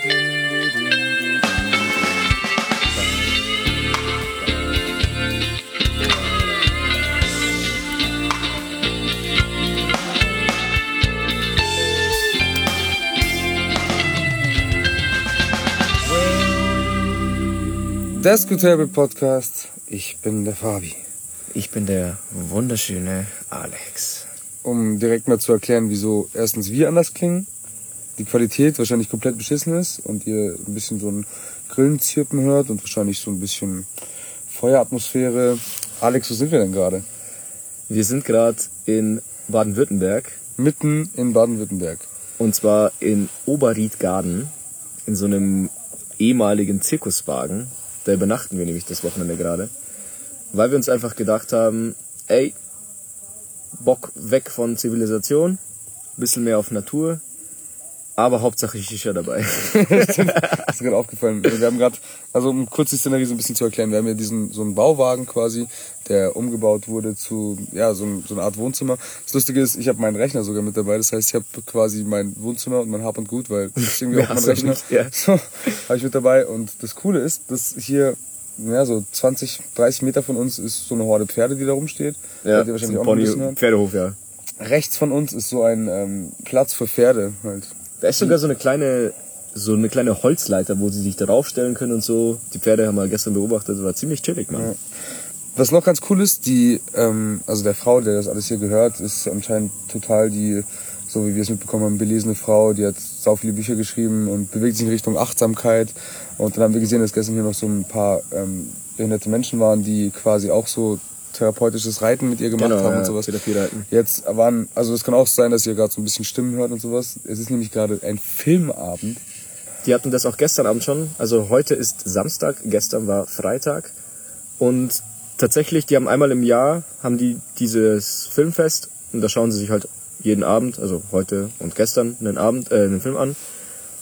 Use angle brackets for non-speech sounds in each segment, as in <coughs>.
Der Scooterable Podcast. Ich bin der Fabi. Ich bin der wunderschöne Alex. Um direkt mal zu erklären, wieso erstens wir anders klingen, die Qualität wahrscheinlich komplett beschissen ist und ihr ein bisschen so ein Grillenzirpen hört und wahrscheinlich so ein bisschen Feueratmosphäre. Alex, wo sind wir denn gerade? Wir sind gerade in Baden-Württemberg. Mitten in Baden-Württemberg. Und zwar in Oberriedgarden, in so einem ehemaligen Zirkuswagen. Da übernachten wir nämlich das Wochenende gerade. Weil wir uns einfach gedacht haben, ey, Bock weg von Zivilisation, bisschen mehr auf Natur, aber Hauptsache Shisha dabei. <laughs> das ist gerade aufgefallen. Wir haben gerade, also um kurz die Szenerie so ein bisschen zu erklären, wir haben hier diesen so einen Bauwagen quasi, der umgebaut wurde zu ja so, ein, so eine Art Wohnzimmer. Das Lustige ist, ich habe meinen Rechner sogar mit dabei. Das heißt, ich habe quasi mein Wohnzimmer und mein Hab und Gut, weil <laughs> das ist irgendwie auch mein Rechner. Nicht, ja. <laughs> So habe ich mit dabei. Und das Coole ist, dass hier ja, so 20, 30 Meter von uns ist so eine Horde Pferde, die da rumsteht. Ja, wahrscheinlich auch Pony, Pferdehof, ja. Rechts von uns ist so ein ähm, Platz für Pferde halt. Da ist sogar so eine kleine, so eine kleine Holzleiter, wo sie sich darauf stellen können und so. Die Pferde haben wir gestern beobachtet, war ziemlich chillig, man. Ja. Was noch ganz cool ist, die, ähm, also der Frau, der das alles hier gehört, ist anscheinend total die, so wie wir es mitbekommen haben, belesene Frau, die hat sau viele Bücher geschrieben und bewegt sich in Richtung Achtsamkeit. Und dann haben wir gesehen, dass gestern hier noch so ein paar ähm, behinderte Menschen waren, die quasi auch so therapeutisches Reiten mit ihr gemacht genau, haben ja, und sowas. Jetzt waren, also es kann auch sein, dass ihr gerade so ein bisschen Stimmen hört und sowas. Es ist nämlich gerade ein Filmabend. Die hatten das auch gestern Abend schon. Also heute ist Samstag, gestern war Freitag. Und tatsächlich, die haben einmal im Jahr, haben die dieses Filmfest und da schauen sie sich halt jeden Abend, also heute und gestern, einen Abend, äh, einen Film an.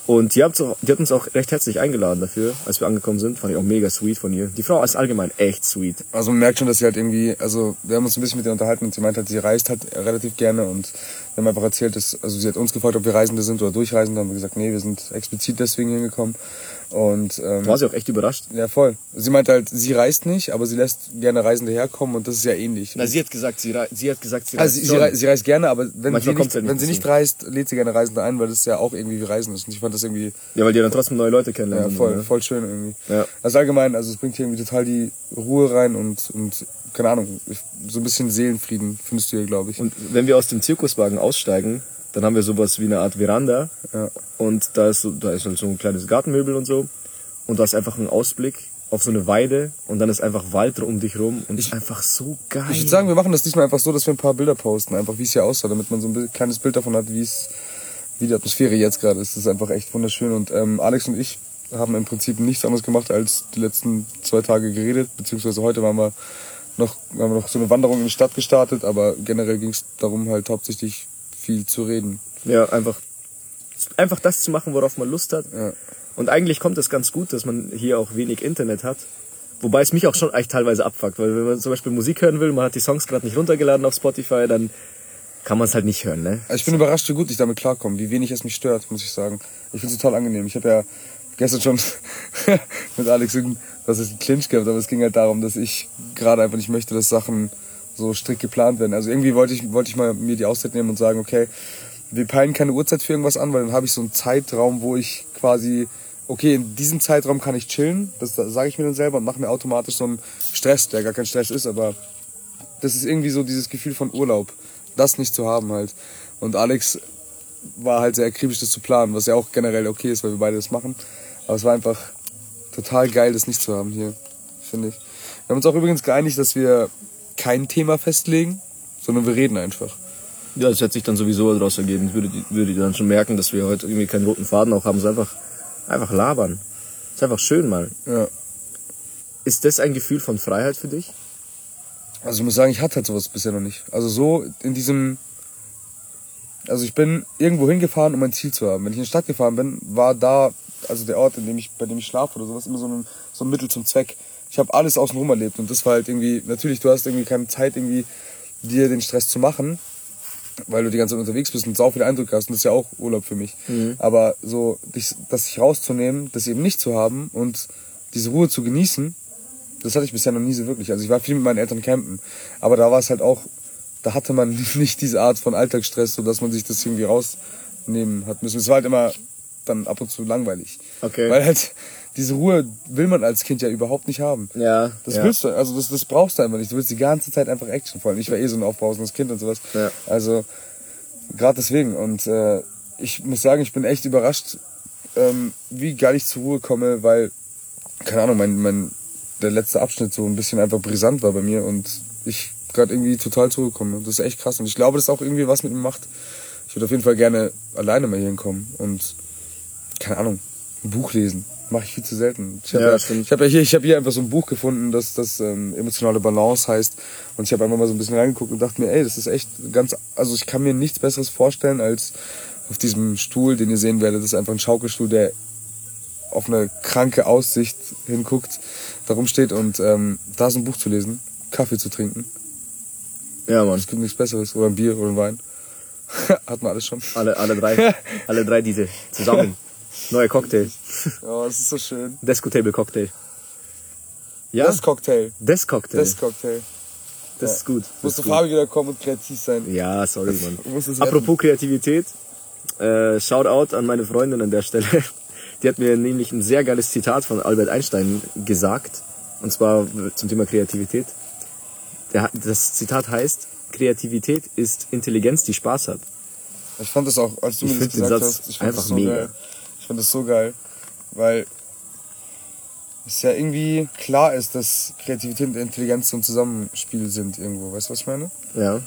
Und die hat, die hat uns auch recht herzlich eingeladen dafür, als wir angekommen sind. Fand ich auch mega sweet von ihr. Die Frau ist allgemein echt sweet. Also man merkt schon, dass sie halt irgendwie, also wir haben uns ein bisschen mit ihr unterhalten und sie meint halt, sie reist halt relativ gerne und wir haben einfach erzählt, dass, also sie hat uns gefragt, ob wir Reisende sind oder Durchreisende. Haben wir gesagt, nee, wir sind explizit deswegen hingekommen. Und, ähm, War sie auch echt überrascht? Ja, voll. Sie meint halt, sie reist nicht, aber sie lässt gerne Reisende herkommen und das ist ja ähnlich. Na, sie hat gesagt, sie, rei sie hat gesagt, sie reist. Also sie, sie, sie reist gerne, aber wenn sie nicht, nicht wenn sie nicht reist, lädt sie gerne Reisende ein, weil das ja auch irgendwie wie Reisen ist. Und ich fand das irgendwie. Ja, weil die dann trotzdem neue Leute kennenlernen. Ja, voll, ne? voll schön irgendwie. Ja. Also allgemein, also es bringt hier irgendwie total die Ruhe rein und, und keine Ahnung, so ein bisschen Seelenfrieden findest du hier, glaube ich. Und wenn wir aus dem Zirkuswagen aussteigen, dann haben wir sowas wie eine Art Veranda. Ja. Und da ist, so, da ist halt so ein kleines Gartenmöbel und so und du hast einfach einen Ausblick auf so eine Weide und dann ist einfach Wald um dich rum und ich, ist einfach so geil. Ich würde sagen, wir machen das diesmal einfach so, dass wir ein paar Bilder posten, einfach wie es hier aussah, damit man so ein kleines Bild davon hat, wie es, wie die Atmosphäre jetzt gerade ist. Das ist einfach echt wunderschön und ähm, Alex und ich haben im Prinzip nichts anderes gemacht als die letzten zwei Tage geredet, beziehungsweise heute waren wir noch, haben wir noch so eine Wanderung in die Stadt gestartet, aber generell ging es darum halt hauptsächlich viel zu reden. Ja, einfach, einfach das zu machen, worauf man Lust hat. Ja. Und eigentlich kommt es ganz gut, dass man hier auch wenig Internet hat. Wobei es mich auch schon echt teilweise abfuckt, weil wenn man zum Beispiel Musik hören will, man hat die Songs gerade nicht runtergeladen auf Spotify, dann kann man es halt nicht hören, ne? Also ich bin überrascht, wie gut ich damit klarkomme, wie wenig es mich stört, muss ich sagen. Ich finde es total angenehm. Ich habe ja gestern schon <laughs> mit Alex was ist ein Clinch gehabt, aber es ging halt darum, dass ich gerade einfach nicht möchte, dass Sachen so strikt geplant werden. Also irgendwie wollte ich, wollte ich mal mir die Auszeit nehmen und sagen, okay, wir peilen keine Uhrzeit für irgendwas an, weil dann habe ich so einen Zeitraum, wo ich quasi okay, in diesem Zeitraum kann ich chillen, das sage ich mir dann selber und mache mir automatisch so einen Stress, der gar kein Stress ist, aber das ist irgendwie so dieses Gefühl von Urlaub, das nicht zu haben halt. Und Alex war halt sehr akribisch, das zu planen, was ja auch generell okay ist, weil wir beide das machen. Aber es war einfach total geil, das nicht zu haben hier, finde ich. Wir haben uns auch übrigens geeinigt, dass wir kein Thema festlegen, sondern wir reden einfach. Ja, das hätte sich dann sowieso daraus ergeben. Ich würde, würde dann schon merken, dass wir heute irgendwie keinen roten Faden auch haben. Es einfach Einfach labern. Ist einfach schön mal. Ja. Ist das ein Gefühl von Freiheit für dich? Also ich muss sagen, ich hatte halt sowas bisher noch nicht. Also so in diesem. Also ich bin irgendwo hingefahren, um ein Ziel zu haben. Wenn ich in die Stadt gefahren bin, war da, also der Ort, in dem ich, bei dem ich schlafe oder sowas, immer so ein, so ein Mittel zum Zweck. Ich habe alles außenrum erlebt und das war halt irgendwie, natürlich, du hast irgendwie keine Zeit, irgendwie dir den Stress zu machen. weil du die ganze Zeit unterwegs bist und sau viele Eindrücke hast und das ist ja auch Urlaub für mich. Aber so, dich, das sich rauszunehmen, das eben nicht zu haben und diese Ruhe zu genießen, das hatte ich bisher noch nie so wirklich. Also ich war viel mit meinen Eltern campen, aber da war es halt auch, da hatte man <laughs> nicht diese Art von Alltagsstress, so dass man sich das irgendwie rausnehmen hat müssen. Es war halt immer dann ab und zu langweilig. Okay. Weil halt diese Ruhe will man als Kind ja überhaupt nicht haben. Ja. Das ja. willst du, also das, das brauchst du einfach nicht. Du willst die ganze Zeit einfach Action vor allem. Ich war eh so ein aufbrausendes Kind und sowas. Ja. Also gerade deswegen. Und äh, ich muss sagen, ich bin echt überrascht, ähm, wie geil ich zur Ruhe komme, weil, keine Ahnung, mein, mein der letzte Abschnitt so ein bisschen einfach brisant war bei mir und ich gerade irgendwie total zur Ruhe komme. Das ist echt krass. Und ich glaube, das ist auch irgendwie was mit mir macht. Ich würde auf jeden Fall gerne alleine mal hier hinkommen und keine Ahnung, ein Buch lesen. Mache ich viel zu selten. Ich habe Ja, ja, ich hab ja hier, ich habe hier einfach so ein Buch gefunden, das das ähm, emotionale Balance heißt. Und ich habe einfach mal so ein bisschen reingeguckt und dachte mir, ey, das ist echt ganz, also ich kann mir nichts Besseres vorstellen als auf diesem Stuhl, den ihr sehen werdet. Das ist einfach ein Schaukelstuhl, der auf eine kranke Aussicht hinguckt, darum steht und ähm, da ist ein Buch zu lesen, Kaffee zu trinken. Ja, Mann. Es gibt nichts Besseres oder ein Bier oder ein Wein. <laughs> Hat man alles schon. Alle, alle drei. <laughs> alle drei diese zusammen. Neuer Cocktail. Oh, es ist so schön. Desco Table Cocktail. Ja, Das Cocktail. Des Cocktail. Das Cocktail. Das ist gut. Das gut. Fabi wieder kommen und kreativ sein. Ja, sorry, Mann. Du musst Apropos Kreativität, äh, Shoutout an meine Freundin an der Stelle. <laughs> Die hat mir nämlich ein sehr geiles Zitat von Albert Einstein gesagt. Und zwar zum Thema Kreativität. Der, das Zitat heißt, Kreativität ist Intelligenz, die Spaß hat. Ich fand das auch, als du Ich mir das find den gesagt Satz hast, ich fand einfach das so mega. geil. Ich fand das so geil, weil es ja irgendwie klar ist, dass Kreativität und Intelligenz so ein Zusammenspiel sind irgendwo. Weißt du, was ich meine? Ja.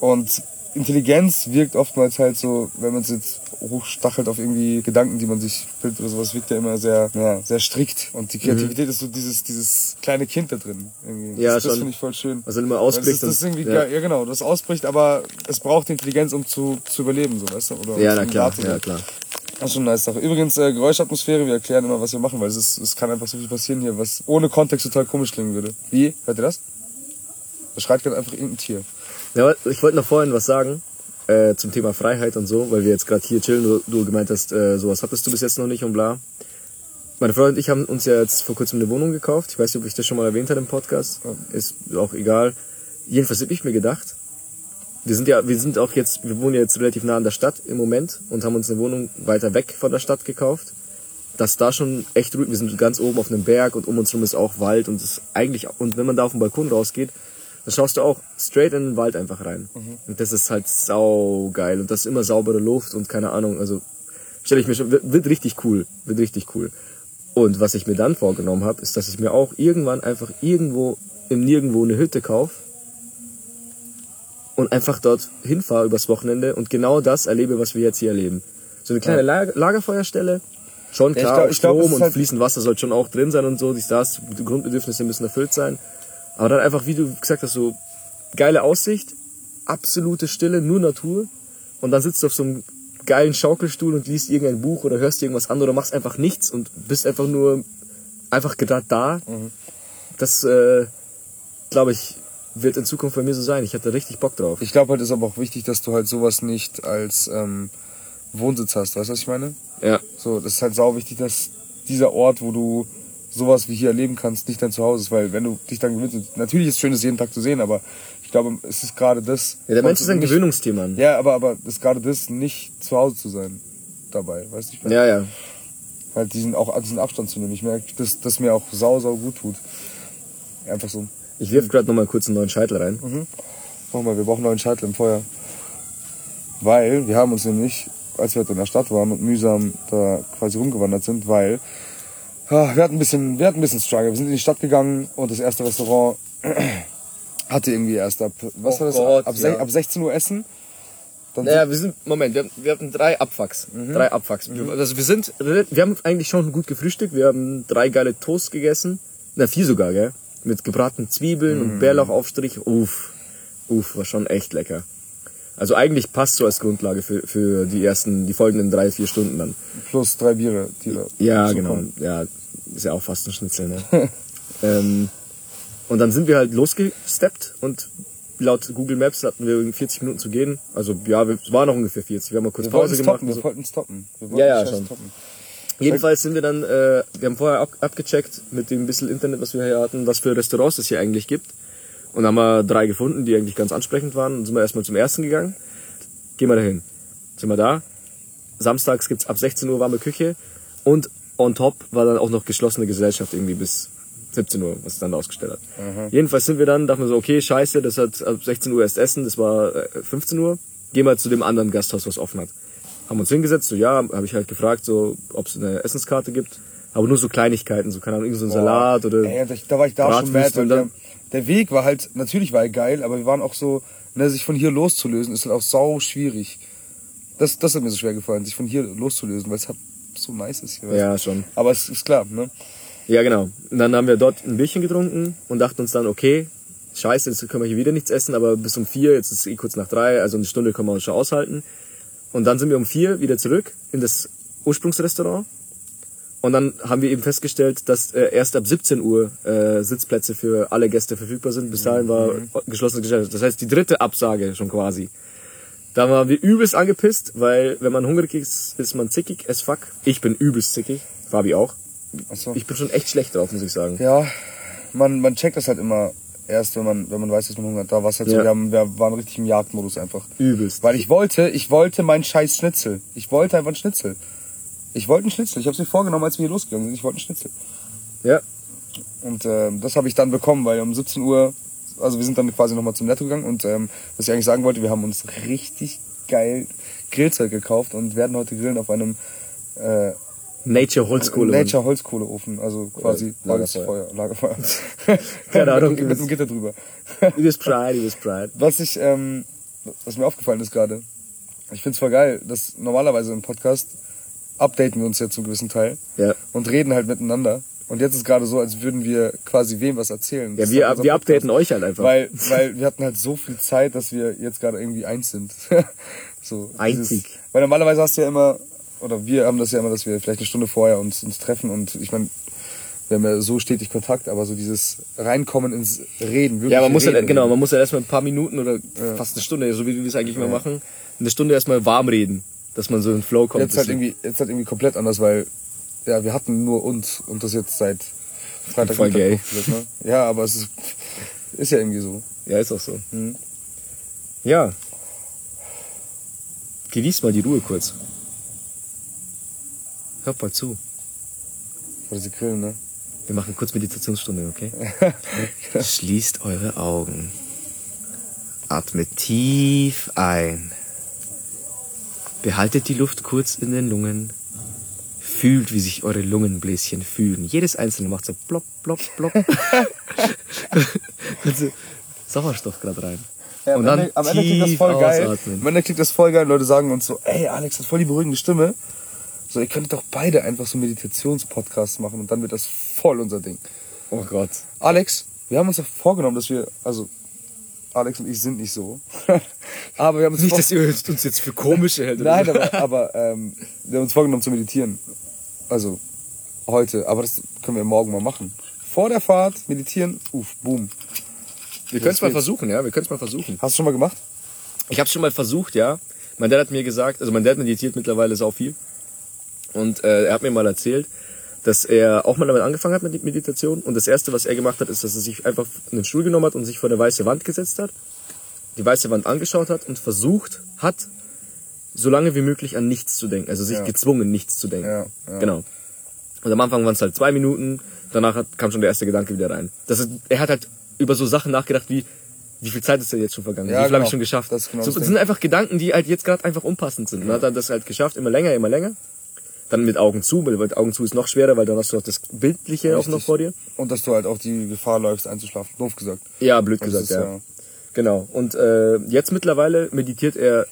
Und Intelligenz wirkt oftmals halt so, wenn man es jetzt hochstachelt auf irgendwie Gedanken, die man sich bildet oder sowas, wirkt ja immer sehr, ja, sehr strikt. Und die Kreativität ist so dieses, dieses kleine Kind da drin. Irgendwie. Mhm. Ja, das, das finde ich voll schön. Dann immer das ausbricht. ist, das ist irgendwie ja. Ja, genau, das ausbricht, aber es braucht Intelligenz, um zu, zu überleben, so, weißt du? Oder ja, na klar, ja klar. Das ist schon eine nice Sache. Übrigens, äh, Geräuschatmosphäre, wir erklären immer, was wir machen, weil es, ist, es kann einfach so viel passieren hier, was ohne Kontext total komisch klingen würde. Wie? Hört ihr das? Da schreit gerade einfach irgendein Tier. Ja, ich wollte noch vorhin was sagen äh, zum Thema Freiheit und so, weil wir jetzt gerade hier chillen. Du, du gemeint hast, äh, sowas hattest du bis jetzt noch nicht und bla. Meine Freundin und ich haben uns ja jetzt vor kurzem eine Wohnung gekauft. Ich weiß nicht, ob ich das schon mal erwähnt habe im Podcast. Ist auch egal. Jedenfalls habe ich mir gedacht, wir sind ja, wir sind auch jetzt, wir wohnen ja jetzt relativ nah an der Stadt im Moment und haben uns eine Wohnung weiter weg von der Stadt gekauft. Dass da schon echt ruhig, wir sind ganz oben auf einem Berg und um uns herum ist auch Wald und ist eigentlich, und wenn man da auf den Balkon rausgeht, dann schaust du auch straight in den Wald einfach rein. Und das ist halt sau geil und das ist immer saubere Luft und keine Ahnung, also stelle ich mir schon, wird, wird richtig cool, wird richtig cool. Und was ich mir dann vorgenommen habe, ist, dass ich mir auch irgendwann einfach irgendwo im Nirgendwo eine Hütte kaufe und einfach dort hinfahre übers Wochenende und genau das erlebe, was wir jetzt hier erleben. So eine kleine Lager Lagerfeuerstelle, schon Ja, ich klar, glaub- auch ich glaub, das Strom ist und halt- fließend Wasser soll schon auch drin sein und so, dies, das, die Grundbedürfnisse müssen erfüllt sein. Aber dann einfach, wie du gesagt hast, so geile Aussicht, absolute Stille, nur Natur und dann sitzt du auf so einem geilen Schaukelstuhl und liest irgendein Buch oder hörst irgendwas an oder machst einfach nichts und bist einfach nur einfach gerade da. Das, äh, glaube ich, wird in Zukunft bei mir so sein. Ich hatte richtig Bock drauf. Ich glaube halt ist aber auch wichtig, dass du halt sowas nicht als ähm, Wohnsitz hast. Weißt du, was ich meine? Ja. So, das ist halt sau wichtig, dass dieser Ort, wo du sowas wie hier erleben kannst, nicht dein Zuhause ist, weil wenn du dich dann gewöhnst, natürlich ist es schön, das jeden Tag zu sehen, aber ich glaube, es ist gerade das. Ja, der Mensch ist ein nicht, Gewöhnungsthema. Ja, aber, aber es ist gerade das, nicht zu Hause zu sein dabei, weißt du? Ich meine, Ja, ja. halt diesen, auch diesen Abstand zu nehmen. Ich merke, dass das mir auch sau, sau gut tut. Einfach so. Ich wirf gerade noch mal kurz einen neuen Scheitel rein. Mach mal, wir brauchen einen neuen Scheitel im Feuer. Weil wir haben uns nämlich, als wir heute in der Stadt waren und mühsam da quasi rumgewandert sind, weil ah, wir hatten ein bisschen, wir hatten ein bisschen Struggle. Wir sind in die Stadt gegangen und das erste Restaurant <clears throat> hatte irgendwie erst ab, was Oh war das? Gott, ab, ja. ab 16 Uhr essen. Dann Naja, wir sind, Moment, wir, wir hatten drei Abfucks. Drei Abfucks. Wir- Also wir sind, wir haben eigentlich schon gut gefrühstückt. Wir haben drei geile Toast gegessen. Na, vier sogar, gell? Mit gebratenen Zwiebeln und Bärlauchaufstrich. Uff. Uff, war schon echt lecker. Also eigentlich passt so als Grundlage für, für die ersten, die folgenden drei, vier Stunden dann. plus drei Biere, die da Ja, genau. kommen. Ja, ist ja auch fast ein Schnitzel, ne? <laughs> ähm, und dann sind wir halt losgesteppt und laut Google Maps hatten wir irgendwie 40 Minuten zu gehen. Also ja, wir- es waren noch ungefähr 40. Wir haben mal kurz Wir Pause gemacht. toppen, und wir so. wollten es toppen. Wir wollten Ja, ja, schon. toppen. Jedenfalls sind wir dann, äh, wir haben vorher ab, abgecheckt mit dem bisschen Internet, was wir hier hatten, was für Restaurants es hier eigentlich gibt. Und haben wir drei gefunden, die eigentlich ganz ansprechend waren. Und sind wir erstmal zum ersten gegangen. Gehen wir dahin. Sind wir da. Samstags gibt's ab 16 Uhr warme Küche. Und on top war dann auch noch geschlossene Gesellschaft irgendwie bis 17 Uhr, was es dann ausgestellt hat. Jedenfalls sind wir dann, dachten wir so, okay, scheiße, das hat ab 16 Uhr erst Essen, das war äh, 15 Uhr. Gehen wir zu dem anderen Gasthaus, was offen hat. Haben uns hingesetzt, so ja, habe ich halt gefragt, so, ob es eine Essenskarte gibt. Aber nur so Kleinigkeiten, so keine Ahnung, irgend so ein Salat oder. Ey, da- war ich da schon mad, weil der, dann- der Weg war halt, natürlich war er geil, aber wir waren auch so, ne, sich von hier loszulösen, ist halt auch sau schwierig. Das, das hat mir so schwer gefallen, sich von hier loszulösen, weil es halt so nice ist hier. Ja, schon. Aber es ist klar, ne? Ja, genau. Und dann haben wir dort ein Bierchen getrunken und dachten uns dann, okay, scheiße, jetzt können wir hier wieder nichts essen, aber bis um vier, jetzt ist es eh kurz nach drei, also eine Stunde können wir uns schon aushalten. Und dann sind wir um vier wieder zurück in das Ursprungsrestaurant. Und dann haben wir eben festgestellt, dass äh, erst ab 17 Uhr äh, Sitzplätze für alle Gäste verfügbar sind. Bis dahin war geschlossene Gesellschaft. Das heißt, die dritte Absage schon quasi. Da waren wir übelst angepisst, weil wenn man hungrig ist, ist man zickig as fuck. Ich bin übelst zickig. Fabi auch. Achso. Ich bin schon echt schlecht drauf, muss ich sagen. Ja, man, man checkt das halt immer erst, wenn man, wenn man weiß, dass man Hunger hat. Da war es halt so, Ja. wir, haben, wir waren richtig im Jagdmodus einfach. Übelst. Weil ich wollte, ich wollte meinen scheiß Schnitzel. Ich wollte einfach einen Schnitzel. Ich wollte einen Schnitzel. Ich habe es mir vorgenommen, als wir hier losgegangen sind. Ich wollte einen Schnitzel. Ja. Und ähm, das habe ich dann bekommen, weil um 17 Uhr, also wir sind dann quasi nochmal zum Netto gegangen und ähm, was ich eigentlich sagen wollte, wir haben uns richtig geil Grillzeug gekauft und werden heute grillen auf einem äh, Nature Holzkohle. Nature Holzkohleofen, also quasi Lagerfeuer. Lagerfeuer. <laughs> Keine Ahnung. mit, mit einem Gitter drüber. <laughs> Übelst Pride, übelst Pride. Was ich, ähm, was mir aufgefallen ist gerade, ich find's voll geil, dass normalerweise im Podcast updaten wir uns ja zum gewissen Teil Ja. und reden halt miteinander. Und jetzt ist gerade so, als würden wir quasi wem was erzählen. Das Ja, wir, halt wir updaten euch halt einfach. Weil, weil wir hatten halt so viel Zeit, dass wir jetzt gerade irgendwie eins sind. <laughs> so, Einzig. Dieses, weil normalerweise hast du ja immer, oder wir haben das ja immer, dass wir vielleicht eine Stunde vorher uns, uns treffen und ich meine, wir haben ja so stetig Kontakt, aber so dieses Reinkommen ins Reden, wirklich ja, man muss reden, halt, genau, man muss ja erstmal ein paar Minuten oder fast eine Stunde, so wie wir es eigentlich immer machen, eine Stunde erstmal warm reden, dass man so in den Flow kommt. Jetzt halt irgendwie, jetzt halt irgendwie komplett anders, weil ja, wir hatten nur uns und das jetzt seit Freitag. Voll gay. Ne? Ja, aber es ist, ist ja irgendwie so. Ja, ist auch so. Mhm. Ja. Genießt mal die Ruhe kurz. Hört mal zu. Oder sie grillen, ne? Wir machen kurz Meditationsstunde, okay? <laughs> Schließt eure Augen. Atmet tief ein. Behaltet die Luft kurz in den Lungen. Fühlt, wie sich eure Lungenbläschen fühlen. Jedes einzelne macht so plopp, plopp, plopp. <laughs> also Sauerstoff gerade rein. Ja, am, Und dann Ende, am Ende klingt das voll geil. ausatmen. Am Ende klingt das voll geil. Leute sagen uns so, ey, Alex hat voll die beruhigende Stimme. So, ihr könntet doch beide einfach so Meditationspodcasts machen und dann wird das voll unser Ding. Oh Gott. Alex, wir haben uns doch vorgenommen, dass wir, also, Alex und ich sind nicht so. <laughs> aber wir haben uns Nicht, dass ihr uns jetzt für komische <laughs> hält. Nein, so. aber, aber ähm, wir haben uns vorgenommen zu meditieren. Also heute, aber das können wir morgen mal machen. Vor der Fahrt meditieren, uff, boom. Wir können es mal versuchen, ja. Wir können es mal versuchen. Hast du schon mal gemacht? Ich habe schon mal versucht, ja. Mein Dad hat mir gesagt, also mein Dad meditiert mittlerweile sau viel. Und äh, er hat mir mal erzählt, dass er auch mal damit angefangen hat mit der Meditation. Und das Erste, was er gemacht hat, ist, dass er sich einfach einen Stuhl genommen hat und sich vor eine weiße Wand gesetzt hat, die weiße Wand angeschaut hat und versucht hat, so lange wie möglich an nichts zu denken. Also sich Ja. gezwungen, nichts zu denken. Ja, ja. Genau. Und am Anfang waren es halt zwei Minuten, danach hat, kam schon der erste Gedanke wieder rein. Das ist, er hat halt über so Sachen nachgedacht wie, wie viel Zeit ist denn jetzt schon vergangen? Ja, wie viel habe genau. ich schon geschafft? Das genau so, das sind einfach Gedanken, die halt jetzt gerade einfach unpassend sind. Und hat er das halt geschafft, immer länger, immer länger. Dann mit Augen zu, weil mit Augen zu ist noch schwerer, weil dann hast du auch das Bildliche auch noch Richtig. vor dir. Und dass du halt auch die Gefahr läufst, einzuschlafen. Doof gesagt. Ja, blöd gesagt, ist, ja. Genau. Und äh, jetzt mittlerweile meditiert er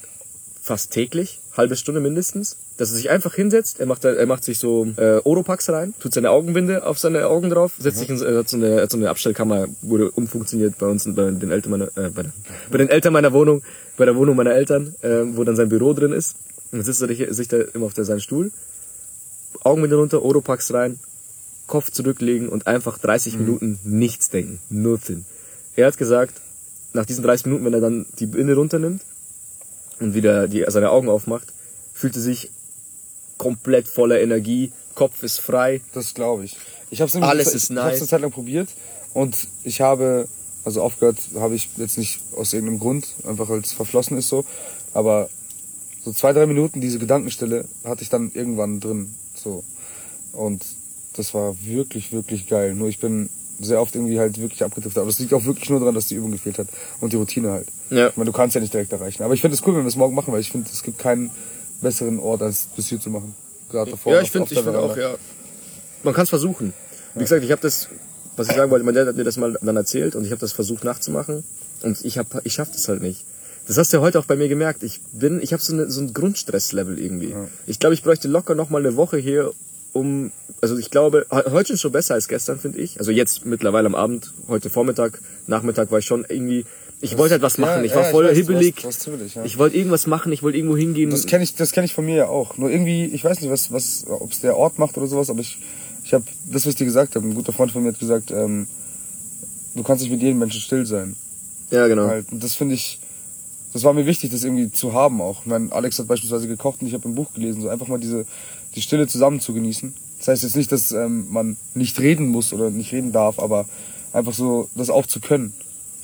fast täglich, halbe Stunde mindestens, dass er sich einfach hinsetzt. Er macht, er macht sich so äh, Oropax rein, tut seine Augenbinde auf seine Augen drauf, setzt sich in, er hat so eine, hat so eine Abstellkammer, wurde umfunktioniert bei uns bei den Eltern meiner, äh, bei, den, bei den Eltern meiner Wohnung, bei der Wohnung meiner Eltern, äh, wo dann sein Büro drin ist. Und dann sitzt er sich- sich da immer auf der, seinen Stuhl, Augenbinde runter, Oropax rein, Kopf zurücklegen und einfach 30 Minuten nichts denken. Nothing. Er hat gesagt, nach diesen 30 Minuten, wenn er dann die Binde runternimmt und wieder die, seine Augen aufmacht, fühlt er sich komplett voller Energie, Kopf ist frei. Das glaube ich. Ich habe Alles ich, ist Ich habe nice. eine Zeit lang probiert und ich habe, also aufgehört habe ich jetzt nicht aus irgendeinem Grund, einfach als verflossen ist so, aber so zwei, drei Minuten diese Gedankenstille hatte ich dann irgendwann drin, so. Und das war wirklich, wirklich geil. Nur ich bin sehr oft irgendwie halt wirklich abgedriftet. Aber das liegt auch wirklich nur daran, dass die Übung gefehlt hat und die Routine halt. Ja. Ich meine, du kannst ja nicht direkt erreichen. Aber ich finde es cool, wenn wir es morgen machen, weil ich finde, es gibt keinen besseren Ort, als das hier zu machen. Gerade davor. Ja, ich finde ich find auch, ja. Man kann es versuchen. Wie gesagt, ich habe das, was ich sagen wollte, mein Dad hat mir das mal dann erzählt und ich habe das versucht nachzumachen und ich hab, ich schaff das halt nicht. Das hast du ja heute auch bei mir gemerkt. Ich bin, ich habe so, eine, so ein Grundstresslevel irgendwie. Ich glaube, ich bräuchte locker noch mal eine Woche hier, um, also ich glaube, he- heute ist schon besser als gestern, finde ich. Also jetzt mittlerweile am Abend, heute Vormittag, Nachmittag war ich schon irgendwie, ich wollte halt was machen. ich war ja, voll weiß, hibbelig. Du warst ziemlich, ja. Ich wollte irgendwas machen, ich wollte irgendwo hingehen. Das kenne ich, das kenne ich von mir ja auch. Nur irgendwie, ich weiß nicht, was, was, ob es der Ort macht oder sowas, aber ich, ich habe das, was ich dir gesagt habe. Ein guter Freund von mir hat gesagt, ähm, du kannst nicht mit jedem Menschen still sein. ja, genau. Halt. Und das finde ich, das war mir wichtig, das irgendwie zu haben auch. Ich meine, Alex hat beispielsweise gekocht und ich habe ein Buch gelesen, so einfach mal diese, die Stille zusammen zu genießen. Das heißt jetzt nicht, dass ähm, man nicht reden muss oder nicht reden darf, aber einfach so, das auch zu können.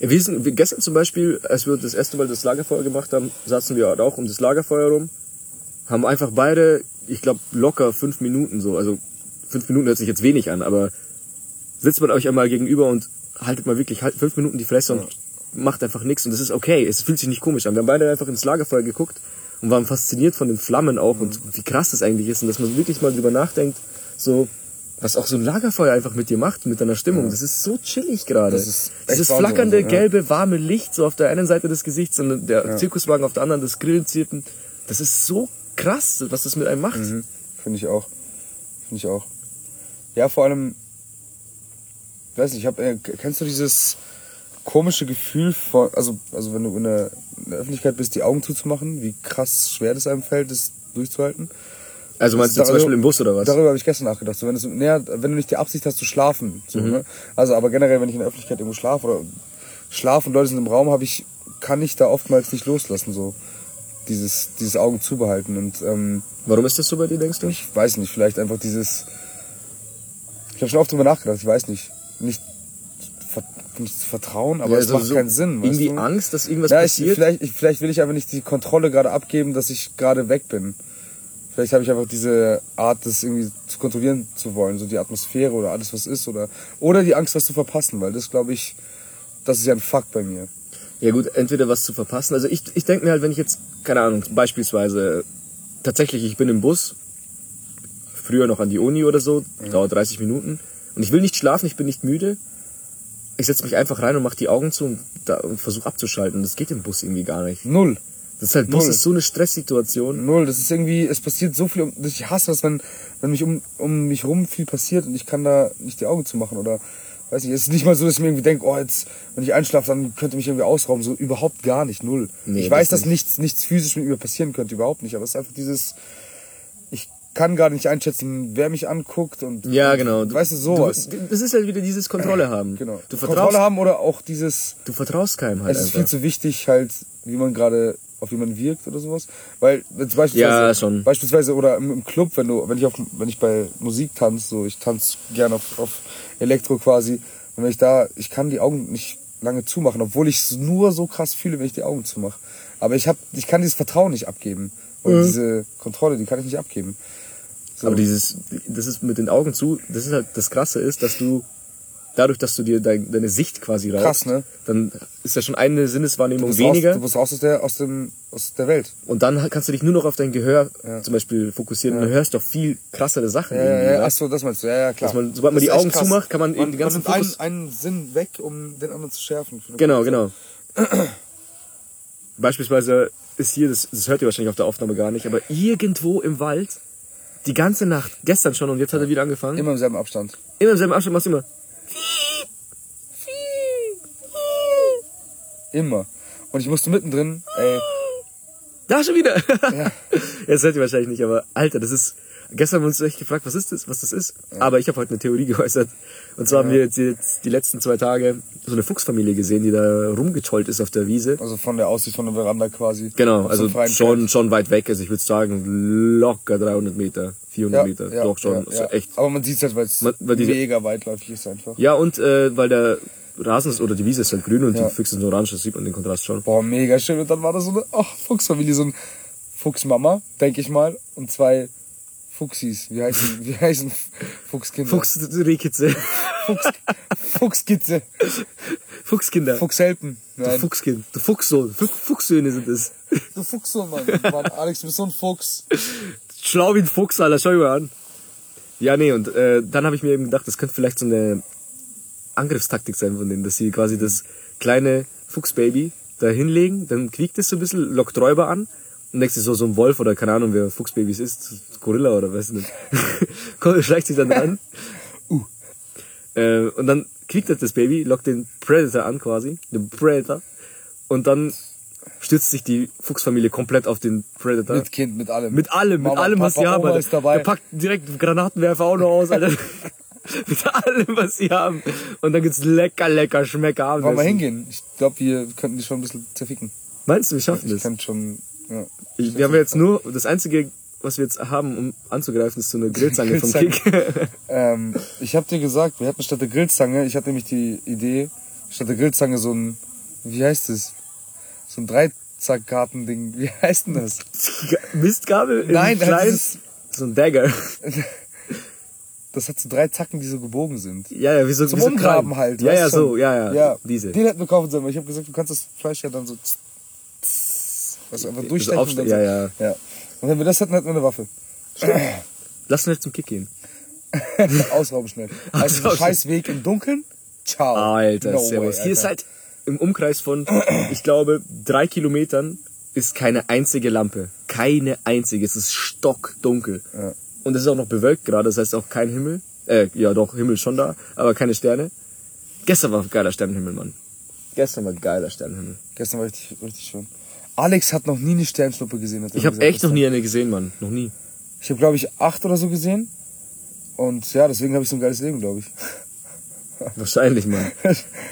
Ja, wir sind, wir, gestern zum Beispiel, als wir das erste Mal das Lagerfeuer gemacht haben, saßen wir auch um das Lagerfeuer rum, haben einfach beide, ich glaube, locker fünf Minuten so, also fünf Minuten hört sich jetzt wenig an, aber sitzt man euch einmal gegenüber und haltet mal wirklich halt fünf Minuten die Fresse und macht einfach nichts und das ist okay, es fühlt sich nicht komisch an. Wir haben beide einfach ins Lagerfeuer geguckt und waren fasziniert von den Flammen auch und wie krass das eigentlich ist und dass man wirklich mal drüber nachdenkt, so was auch so ein Lagerfeuer einfach mit dir macht, mit deiner Stimmung. Das ist so chillig gerade. Das ist Dieses flackernde, ja. gelbe, warme Licht so auf der einen Seite des Gesichts und der Zirkuswagen auf der anderen, das Grillenzirpen. Das ist so krass, was das mit einem macht. Mhm. Finde ich auch. Finde ich auch. Ja, vor allem, weiß nicht, ich hab, äh, kennst du dieses komische Gefühl von, also, also wenn du in der, in der Öffentlichkeit bist, die Augen zuzumachen, wie krass schwer das einem fällt, das durchzuhalten? Also meinst du Das- zum Beispiel im Bus oder was? Darüber habe ich gestern nachgedacht. So, wenn, es, näher, wenn du nicht die Absicht hast zu schlafen. So, Mhm. ne? Also aber generell, wenn ich in der Öffentlichkeit irgendwo schlafe oder schlafe und Leute sind im Raum, habe ich, kann ich da oftmals nicht loslassen. So dieses, dieses Augen zubehalten. Und ähm, Warum ist das so bei dir, denkst du? ich weiß nicht, vielleicht einfach dieses. Ich habe schon oft drüber nachgedacht, ich weiß nicht. Nicht, nicht Vertrauen, aber Ja, es also macht so keinen Sinn. Weißt Irgendwie du? Angst, dass irgendwas Ja, ich, passiert? vielleicht, ich, vielleicht will ich einfach nicht die Kontrolle gerade abgeben, dass ich gerade weg bin. Vielleicht habe ich einfach diese Art, das irgendwie zu kontrollieren zu wollen, so die Atmosphäre oder alles, was ist, oder, oder die Angst, was zu verpassen, weil das glaube ich, das ist ja ein Fakt bei mir. Ja gut, entweder was zu verpassen. Also ich, ich denke mir halt, wenn ich jetzt, keine Ahnung, beispielsweise tatsächlich, ich bin im Bus, früher noch an die Uni oder so, dauert 30 Minuten und ich will nicht schlafen, ich bin nicht müde. Ich setze mich einfach rein und mache die Augen zu und, da- und versuche abzuschalten. Das geht im Bus irgendwie gar nicht. Null. Das ist halt, Bus Null. ist so eine Stresssituation. Null. Das ist irgendwie, es passiert so viel, um- ich hasse das, wenn, wenn mich um, um mich rum viel passiert und ich kann da nicht die Augen zu machen oder, weiß nicht, es ist nicht mal so, dass ich mir irgendwie denke, oh, jetzt, wenn ich einschlafe, dann könnte mich irgendwie ausrauben, so überhaupt gar nicht, null. Nee, ich weiß, das dass nichts, nichts physisch mit mir passieren könnte, überhaupt nicht, aber es ist einfach dieses, kann gerade nicht einschätzen, wer mich anguckt und, Ja, genau. Du- weißt du, sowas. Du, das ist halt wieder dieses Kontrolle haben. genau. Du Kontrolle vertraust, haben oder auch dieses, du vertraust keinem halt es ist einfach. viel zu wichtig halt, wie man gerade auf wie man wirkt oder sowas, weil beispielsweise Ja, schon. beispielsweise oder im, im Club, wenn du wenn ich auf wenn ich bei Musik tanze, so ich tanze gerne auf, auf Elektro quasi und wenn ich da ich kann die Augen nicht lange zumachen, obwohl ich es nur so krass fühle, wenn ich die Augen zumache. Aber ich hab ich kann dieses Vertrauen nicht abgeben und Mhm. diese Kontrolle, die kann ich nicht abgeben. So. Aber dieses, das ist mit den Augen zu, das ist halt das Krasse ist, dass du dadurch, dass du dir dein, deine Sicht quasi raubst, Krass, ne? dann ist ja schon eine Sinneswahrnehmung bist weniger Raus, du bist raus aus der aus dem aus der Welt. und dann kannst du dich nur noch auf dein Gehör zum Beispiel fokussieren und du hörst doch viel krassere Sachen. Ja, ja, ja, weißt ach so, das meinst du. Ja, ja, klar. Dass man- sobald man Das die ist Augen krass. zumacht, kann man eben den ganzen man nimmt einen, einen Sinn weg, um den anderen zu schärfen. du? Genau, genau. Beispielsweise ist hier, das, das hört ihr wahrscheinlich auf der Aufnahme gar nicht, aber irgendwo im Wald, die ganze Nacht, gestern schon und jetzt hat er wieder angefangen. Immer im selben Abstand. Immer im selben Abstand machst du immer. Immer. Und ich musste mittendrin, ey, Da schon wieder. Ja. <laughs> das hört ihr wahrscheinlich nicht, aber Alter, das ist. Gestern haben wir uns echt gefragt, was ist das, was das ist. Aber ich habe heute eine Theorie geäußert. Und zwar ja. haben wir jetzt, jetzt die letzten zwei Tage so eine Fuchsfamilie gesehen, die da rumgetollt ist auf der Wiese. Also von der Aussicht von der Veranda quasi. Genau, also schon, schon weit weg. Also ich würde sagen locker 300 Meter, 400 ja, Meter. Ja, Doch schon, ja, echt. Aber man sieht es halt, weil es mega weitläufig ist einfach. Ja, und äh, weil der Rasen ist, oder die Wiese ist halt grün und die Füchse sind orange, das sieht man den Kontrast schon. Boah, mega schön. Und dann war da so eine ach, Fuchsfamilie, so ein Fuchsmama, denke ich mal, und zwei Fuchsis. Wie heißen, wie heißen Fuchskinder? Fuchsrehkitze. Fuchs, Fuchskitze. Fuchskinder. Fuchshelpen. Nein. Du Fuchskind. Du Fuchssohn. Fuchssöhne sind das. Du Fuchssohn, Mann. Mann. Alex, du bist so ein Fuchs. Schlau wie ein Fuchs, Alter. Schau mal an. Ja, nee, und äh, dann habe ich mir eben gedacht, das könnte vielleicht so eine Angriffstaktik sein von denen, dass sie quasi das kleine Fuchsbaby da hinlegen, dann quiekt es so ein bisschen, lockt Räuber an du so, so ein Wolf oder keine Ahnung, wer Fuchsbabys ist, Gorilla oder was nicht. <laughs> schleicht sich dann an. uh. Äh, und dann kriegt er das Baby, lockt den Predator an quasi, den Predator. Und dann stürzt sich die Fuchsfamilie komplett auf den Predator. Mit Kind, mit allem. Mit allem, Mama, mit allem, was sie haben. Ist dabei. Er packt direkt Granatenwerfer auch noch aus, Alter. <laughs> mit allem, was sie haben. Und dann gibt's lecker, lecker Schmecker. Wollen wir hingehen? Ich glaube, wir könnten die schon ein bisschen zerficken. Meinst du, wir schaffen ich das? Ich schon ja, ich, wir haben jetzt nur, das einzige, was wir jetzt haben, um anzugreifen, ist so eine Grillzange vom Kick. <laughs> ähm, ich habe dir gesagt, wir hätten statt der Grillzange, ich hatte nämlich die Idee, statt der Grillzange so ein, wie heißt es? So ein Dreizackgarten-Ding. Wie heißt denn das? <laughs> Mistgabel? Nein, das ist so ein Dagger. <laughs> Das hat so drei Zacken, die so gebogen sind. Ja, ja, wie so Zum wie so Umgraben halt. Ja, ja, so, ja, ja, ja. Diese. Den hätten wir kaufen sollen, weil ich habe gesagt, du kannst das Fleisch ja dann so was einfach durchstechen. Also und ja, ja. ja. Und wenn wir das hätten, hätten wir eine Waffe. Lass uns jetzt zum Kick gehen. <laughs> Ausrauben schnell. <laughs> Also Ausrauben. scheiß Weg im Dunkeln. Ciao. Alter, no servus. Way, Hier ist halt im Umkreis von, ich glaube, drei Kilometern ist keine einzige Lampe. Keine einzige. Es ist stockdunkel. Ja. Und es ist auch noch bewölkt gerade, das heißt auch kein Himmel. Äh, ja doch, Himmel schon da, aber keine Sterne. Gestern war ein geiler Sternenhimmel, Mann. Gestern war ein geiler Sternenhimmel. Gestern war richtig, richtig schön. Alex hat noch nie eine Sternschnuppe gesehen. ich habe echt noch nie eine gesehen, Mann. Noch nie. Ich habe, glaube ich, acht oder so gesehen. Und ja, deswegen habe ich so ein geiles Leben, glaube ich. <laughs> Wahrscheinlich, Mann.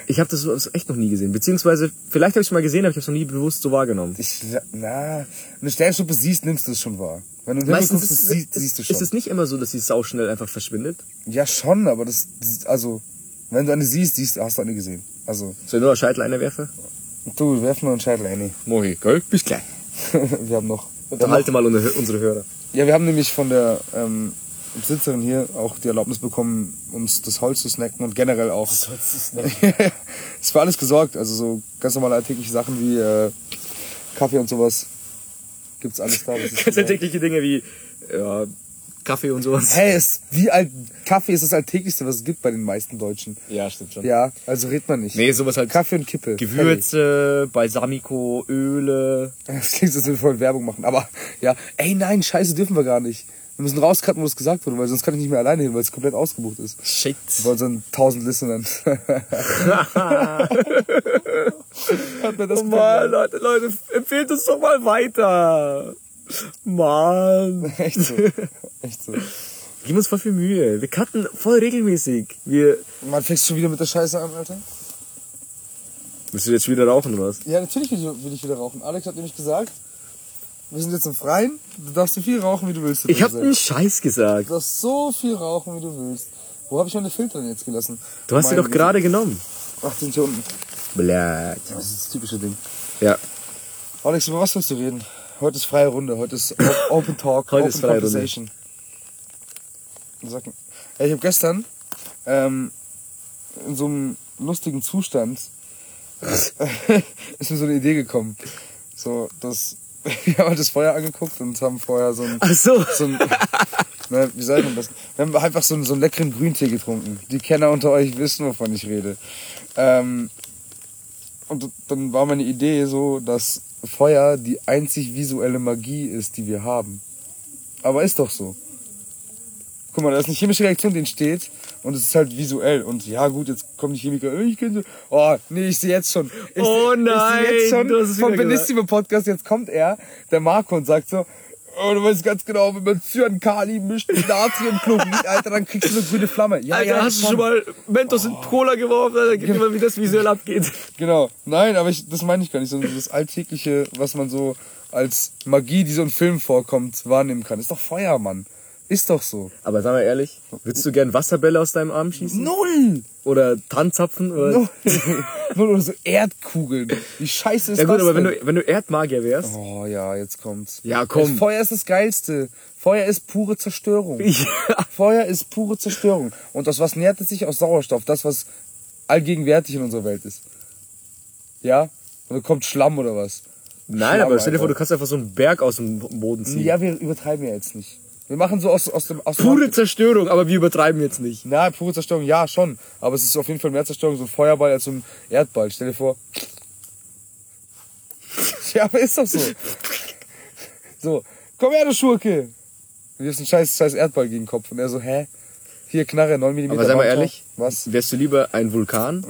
Ich habe das echt noch nie gesehen. Beziehungsweise, vielleicht habe ich es mal gesehen, aber ich habe es noch nie bewusst so wahrgenommen. Ich, na, eine Sternschnuppe siehst, nimmst du es schon wahr. Wenn du Meistens guckst, ist, siehst, siehst du schon. Ist es nicht immer so, dass sie sau schnell einfach verschwindet? Ja, schon, aber das, also, wenn du eine siehst, siehst hast du eine gesehen. Also. Soll ich nur Scheitel eine werfen? Du, werf mal einen Scheitel rein. Mohi, gell? Bis gleich. <laughs> wir haben noch. Unterhalte mal unsere Hörer. Ja, wir haben nämlich von der ähm, Besitzerin hier auch die Erlaubnis bekommen, uns das Holz zu snacken und generell auch. Das Holz zu snacken. <laughs> es war alles gesorgt, also so ganz normale alltägliche Sachen wie äh, Kaffee und sowas. Gibt's alles da. <laughs> Ganz alltägliche Dinge wie ja, Kaffee und sowas. Hey, es, wie alt, Kaffee ist das Alltäglichste, was es gibt bei den meisten Deutschen. Ja, stimmt schon. Ja, also redet man nicht. Nee, sowas halt. Kaffee und Kippe. Gewürze, Balsamico, Öle. <laughs> Das klingt, als würden wir voll Werbung machen. Aber ja, ey nein, scheiße, dürfen wir gar nicht. Wir müssen rauscutten, wo es gesagt wurde, weil sonst kann ich nicht mehr alleine hin, weil es komplett ausgebucht ist. Shit. Weil so ein 1000 Listenern. <laughs> Hat mir das oh Mann, Leute, Leute, empfehlt uns doch mal weiter. Mann. <laughs> Echt so. Echt so. Wir geben uns voll viel Mühe. Wir cutten voll regelmäßig. Wir. Man fängst schon wieder mit der Scheiße an, Alter. Willst du jetzt wieder rauchen oder was? Ja, natürlich will ich, wieder rauchen. Alex hat nämlich gesagt, wir sind jetzt im Freien, du darfst so viel rauchen, wie du willst. Ich hab einen Scheiß gesagt. Du darfst so viel rauchen, wie du willst. Wo habe ich meine Filter denn jetzt gelassen? Du hast sie doch gerade genommen. Ach, die sind hier unten. Blatt. Das ist das typische Ding. Ja. Alex, über was willst du reden? Heute ist freie Runde, heute ist <coughs> Open Talk, heute Open ist freie Conversation. Runde. Ich habe gestern ähm, in so einem lustigen Zustand <laughs> ist mir so eine Idee gekommen. So, dass <laughs> wir haben das Feuer angeguckt und haben vorher so ein, Ach so. so ein <laughs> ne, wie sagt man das? Wir haben einfach so einen, so einen leckeren Grüntee getrunken. Die Kenner unter euch wissen, wovon ich rede. Ähm, und dann war meine Idee so, dass Feuer die einzig visuelle Magie ist, die wir haben. Aber ist doch so. Guck mal, da ist eine chemische Reaktion, die entsteht Und es ist halt visuell. Und ja, gut, jetzt kommen die Chemiker. Ich kenne Oh, nee, ich sehe jetzt schon. Ich Oh nein, Ich sehe jetzt schon vom wieder Benissimo Podcast. Jetzt kommt er, der Marco, und sagt so, Oh, du weißt ganz genau, wenn man Cyankali mischt mit Natriumchlorid, <laughs> Alter, dann kriegst du eine grüne Flamme. Ja, Alter, ja, hast du schon. mal Mentos in Cola geworfen? Alter, gib mal, wie das visuell abgeht. Genau. Nein, aber ich, das meine ich gar nicht, sondern das Alltägliche, was man so als Magie, die so in Filmen vorkommt, wahrnehmen kann. Ist doch Feuer, Mann. Ist doch so. Aber sag mal ehrlich, würdest du gern Wasserbälle aus deinem Arm schießen? Null! Oder Tanzapfen? Oder? Null. <laughs> Null oder so Erdkugeln. Wie scheiße ist Ja gut, das aber wenn denn? du, wenn du Erdmagier wärst, Oh ja, jetzt kommt's. Ja, komm. Das Feuer ist das Geilste. Feuer ist pure Zerstörung. <laughs> Ja. Feuer ist pure Zerstörung. Und aus was nährt es sich? Aus Sauerstoff. Das, was allgegenwärtig in unserer Welt ist. Ja? Und da kommt Schlamm oder was? Nein, Schlamm aber stell dir vor, du kannst einfach so einen Berg aus dem Boden ziehen. Ja, wir übertreiben ja jetzt nicht. Wir machen so aus, aus dem... Aus dem Pure Zerstörung, aber wir übertreiben jetzt nicht. Na, pure Zerstörung, ja, schon. Aber es ist auf jeden Fall mehr Zerstörung, so ein Feuerball als so ein Erdball. Stell dir vor. <laughs> ja, aber ist doch so. So, komm her, du Schurke. Du wirfst einen scheiß, scheiß Erdball gegen den Kopf. Und er so, hä? Hier, Knarre, 9 mm. Aber sei mal ehrlich, Was? wärst du lieber ein Vulkan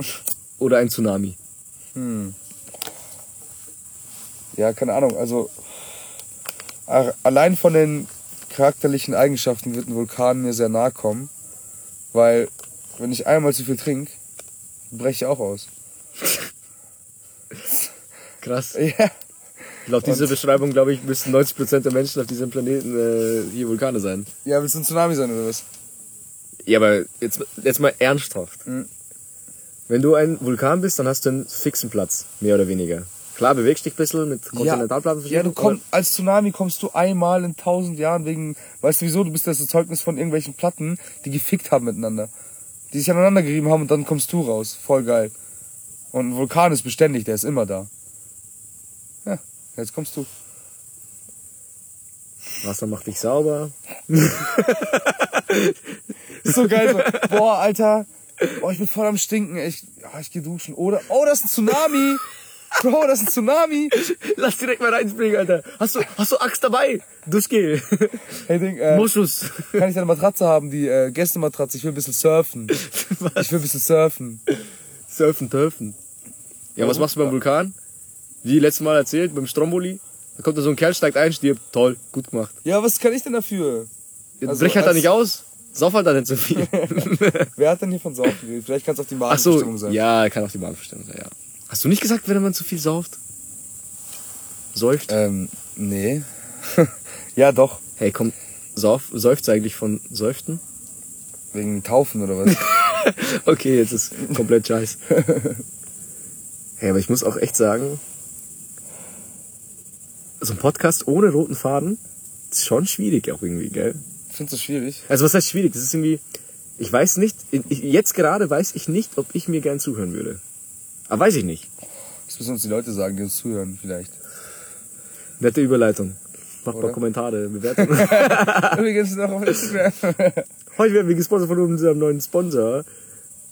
oder ein Tsunami? Ja, keine Ahnung. Also, allein von den charakterlichen Eigenschaften wird ein Vulkan mir sehr nahe kommen. Weil, wenn ich einmal zu viel trinke, breche ich auch aus. <laughs> Krass. Ja. Laut dieser Beschreibung, glaube ich, müssten 90% der Menschen auf diesem Planeten äh, hier Vulkane sein. Ja, willst du ein Tsunami sein oder was? Ja, aber jetzt, jetzt mal ernsthaft. Mhm. Wenn du ein Vulkan bist, dann hast du einen fixen Platz, mehr oder weniger. Klar, bewegst dich ein bisschen mit Kontinentalplatten. Ja, du kommst, als Tsunami kommst du einmal in tausend Jahren wegen, weißt du wieso, du bist das Zeugnis von irgendwelchen Platten, die gefickt haben miteinander. Die sich aneinander gerieben haben und dann kommst du raus. Voll geil. Und ein Vulkan ist beständig, der ist immer da. Ja, jetzt kommst du. Wasser macht dich sauber. <laughs> So geil. So. Boah, Alter. Boah, ich bin voll am Stinken. Ich, ja, ich geh duschen. Oder, oh, das ist ein Tsunami. Bro, das ist ein Tsunami. Lass direkt mal reinspringen, Alter. Hast du, hast du Axt dabei? Durchgeh. Hey, Ding, äh, Moschus. kann ich deine Matratze haben, die äh, Gästematratze? Ich will ein bisschen surfen. Ich will ein bisschen surfen. Surfen, turfen. Ja, was machst du beim Vulkan? Wie letztes Mal erzählt, beim Stromboli. Da kommt da so ein Kerl, steigt ein, stirbt. Toll, gut gemacht. Ja, was kann ich denn dafür? Jetzt Also brech halt da nicht aus. Sauf halt da nicht so viel. <laughs> Wer hat denn hier von Saufen geredet? Vielleicht kann es auch die Ach so, sein. ja, kann auch die Magenverstimmung sein, ja. Hast du nicht gesagt, wenn man zu viel sauft? Säuft? Ähm, nee. <laughs> ja, doch. Hey, komm, sauf, säuft's eigentlich von Säuften? Wegen Taufen oder was? <laughs> Okay, jetzt ist komplett scheiß. Hey, aber ich muss auch echt sagen, so ein Podcast ohne roten Faden ist schon schwierig auch irgendwie, gell? Findest du schwierig? Also was heißt schwierig? Das ist irgendwie, ich weiß nicht, ich, jetzt gerade weiß ich nicht, ob ich mir gern zuhören würde. Aber weiß ich nicht. Das müssen uns die Leute sagen, die uns zuhören, vielleicht. Nette Überleitung. Macht mal? Kommentare, <laughs> Bewertungen. Übrigens noch auf Instagram. <laughs> Heute werden wir gesponsert von unserem neuen Sponsor,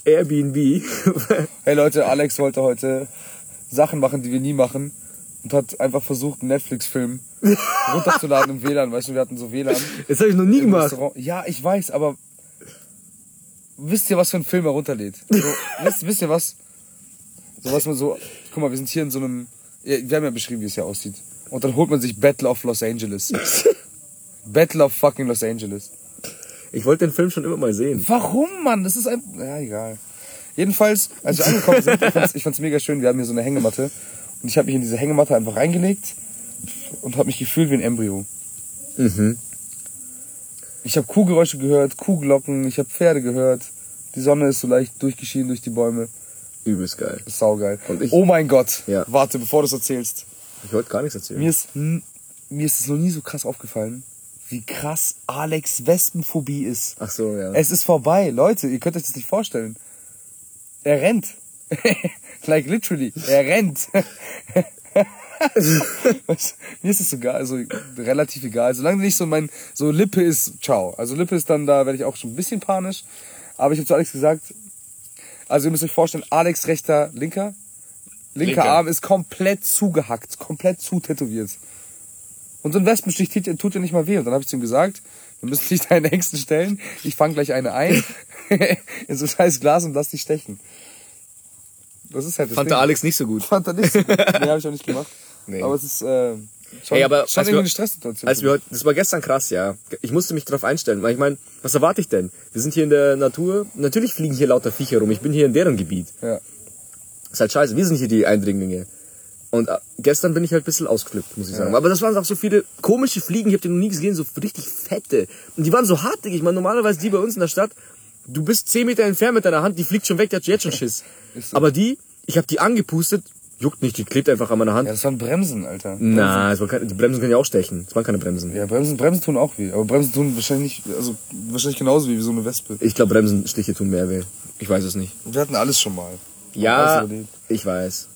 Airbnb. <laughs> hey Leute, Alex wollte heute Sachen machen, die wir nie machen. Und hat einfach versucht, einen Netflix-Film runterzuladen im WLAN. Weißt du, wir hatten so WLAN. Das habe ich noch nie gemacht. Restaurant. Ja, ich weiß, aber wisst ihr, was für ein Film er runterlädt? So, wisst, wisst ihr was? So was man so, guck mal, wir sind hier in so einem, wir haben ja beschrieben, wie es hier aussieht. Und dann holt man sich Battle of Los Angeles. <laughs> Battle of fucking Los Angeles. Ich wollte den Film schon immer mal sehen. Warum, Mann? Das ist ein, ja, egal. Jedenfalls, als wir angekommen sind, ich fand's, ich fand's mega schön, wir haben hier so eine Hängematte. Und ich habe mich in diese Hängematte einfach reingelegt und habe mich gefühlt wie ein Embryo. Mhm. Ich habe Kuhgeräusche gehört, Kuhglocken, ich habe Pferde gehört. Die Sonne ist so leicht durchgeschienen durch die Bäume. Übelst geil. Saugeil. Und ich- oh mein Gott. Ja. Warte, bevor du es erzählst. Ich wollte gar nichts erzählen. Mir ist, mir ist es noch nie so krass aufgefallen, wie krass Alex Wespenphobie ist. Ach so, ja. Es ist vorbei. Leute, ihr könnt euch das nicht vorstellen. Er rennt. <laughs> like literally. Er rennt. <laughs> Mir ist es sogar, also relativ egal. Solange nicht so mein, so Lippe ist, ciao. Also Lippe ist dann, da werde ich auch schon ein bisschen panisch. Aber ich habe zu Alex gesagt, also ihr müsst euch vorstellen, Alex rechter, linker, linker Linker. Arm ist komplett zugehackt, komplett zutätowiert. Und so ein Wespenstich tut, tut ja nicht mal weh. Und dann habe ich zu ihm gesagt, wir müssen dich deinen Ängsten stellen. Ich fange gleich eine ein. <laughs> in so scheiß Glas und lass die stechen. Das ist halt das Fand Ding. der Alex nicht so gut. Fand er nicht so gut. <laughs> Nee, hab ich auch nicht gemacht. Nee. Aber es ist äh, schon, Ey, aber schon als wir- eine Stresssituation. Als wir heute, das war gestern krass, ja. Ich musste mich darauf einstellen, weil ich meine, was erwarte ich denn? Wir sind hier in der Natur, natürlich fliegen hier lauter Viecher rum, ich bin hier in deren Gebiet. ja. Ist halt scheiße, wir sind hier die Eindringlinge. Und äh, gestern bin ich halt ein bisschen ausgeflippt, muss ich sagen. Aber das waren auch so viele komische Fliegen, ich habe die noch nie gesehen, so richtig fette. Und die waren so hartnäckig. Ich meine, normalerweise die bei uns in der Stadt, du bist 10 Meter entfernt mit deiner Hand, die fliegt schon weg, die hat jetzt schon Schiss. So. Aber die, ich habe die angepustet, juckt nicht, die klebt einfach an meiner Hand. ja, das waren Bremsen, Alter. Na, es war keine, die Bremsen können ja auch stechen. Es waren keine Bremsen. Ja, Bremsen, Bremsen tun auch weh. Aber Bremsen tun wahrscheinlich nicht, also wahrscheinlich genauso wie so eine Wespe. Ich glaube, Bremsenstiche tun mehr weh. Ich weiß es nicht. Wir hatten alles schon mal. Ja, ich weiß.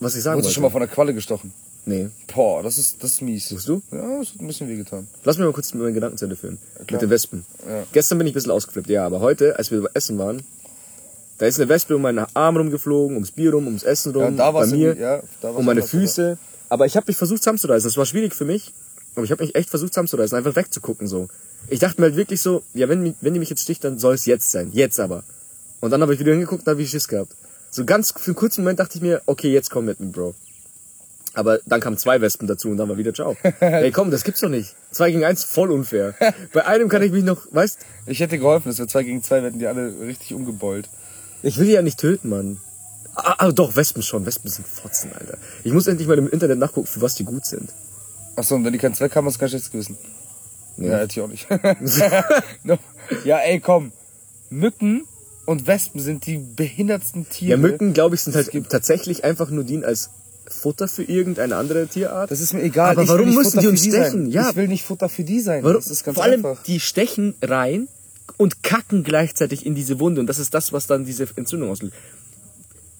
Was ich sagen Wurdest du schon mal von einer Qualle gestochen? nee. Boah, das ist, das ist mies. Tust du? Ja, das hat ein bisschen wehgetan. Lass mich mal kurz meinen Gedanken zu Ende führen. klar. Mit den Wespen. Ja. Gestern bin ich ein bisschen ausgeflippt, ja, aber heute, als wir essen waren, da ist eine Wespe um meinen Arm rumgeflogen, ums Bier rum, ums Essen rum, Ja, da bei mir, irgendwie- ja, um meine Füße. Aber ich habe mich versucht zusammenzureißen. Das war schwierig für mich, aber ich habe mich echt versucht zusammenzureißen, einfach wegzugucken so. Ich dachte mir halt wirklich so, ja, wenn, wenn die mich jetzt sticht, dann soll es jetzt sein. Jetzt aber. Und dann habe ich wieder hingeguckt und habe ich Schiss gehabt. So ganz für einen kurzen Moment dachte ich mir, okay, jetzt komm mit mir, Bro. Aber dann kamen zwei Wespen dazu und dann war wieder ciao. <laughs> Ey, komm, das gibt's doch nicht. Zwei gegen eins, voll unfair. <laughs> Bei einem kann ich mich noch, weißt, Ich hätte geholfen, es wäre zwei gegen zwei, wir hätten die alle richtig umgebeult. Ich will die ja nicht töten, Mann. Ah, ah, doch, Wespen schon. Wespen sind Fotzen, Alter. Ich muss endlich mal im Internet nachgucken, für was die gut sind. Achso, und wenn die keinen Zweck haben, hast du kein schlechtes Gewissen. Nee. Ja, hätte ich auch nicht. <laughs> no. Ja, ey, komm. Mücken und Wespen sind die behindertsten Tiere. Ja, Mücken, glaube ich, sind halt tatsächlich einfach nur dienen als Futter für irgendeine andere Tierart. Das ist mir egal. Aber ich warum müssen Futter die uns stechen? Ja. Ich will nicht Futter für die sein. Warum? Das ist ganz Vor allem, einfach. die stechen rein und kacken gleichzeitig in diese Wunde. Und das ist das, was dann diese Entzündung auslöst.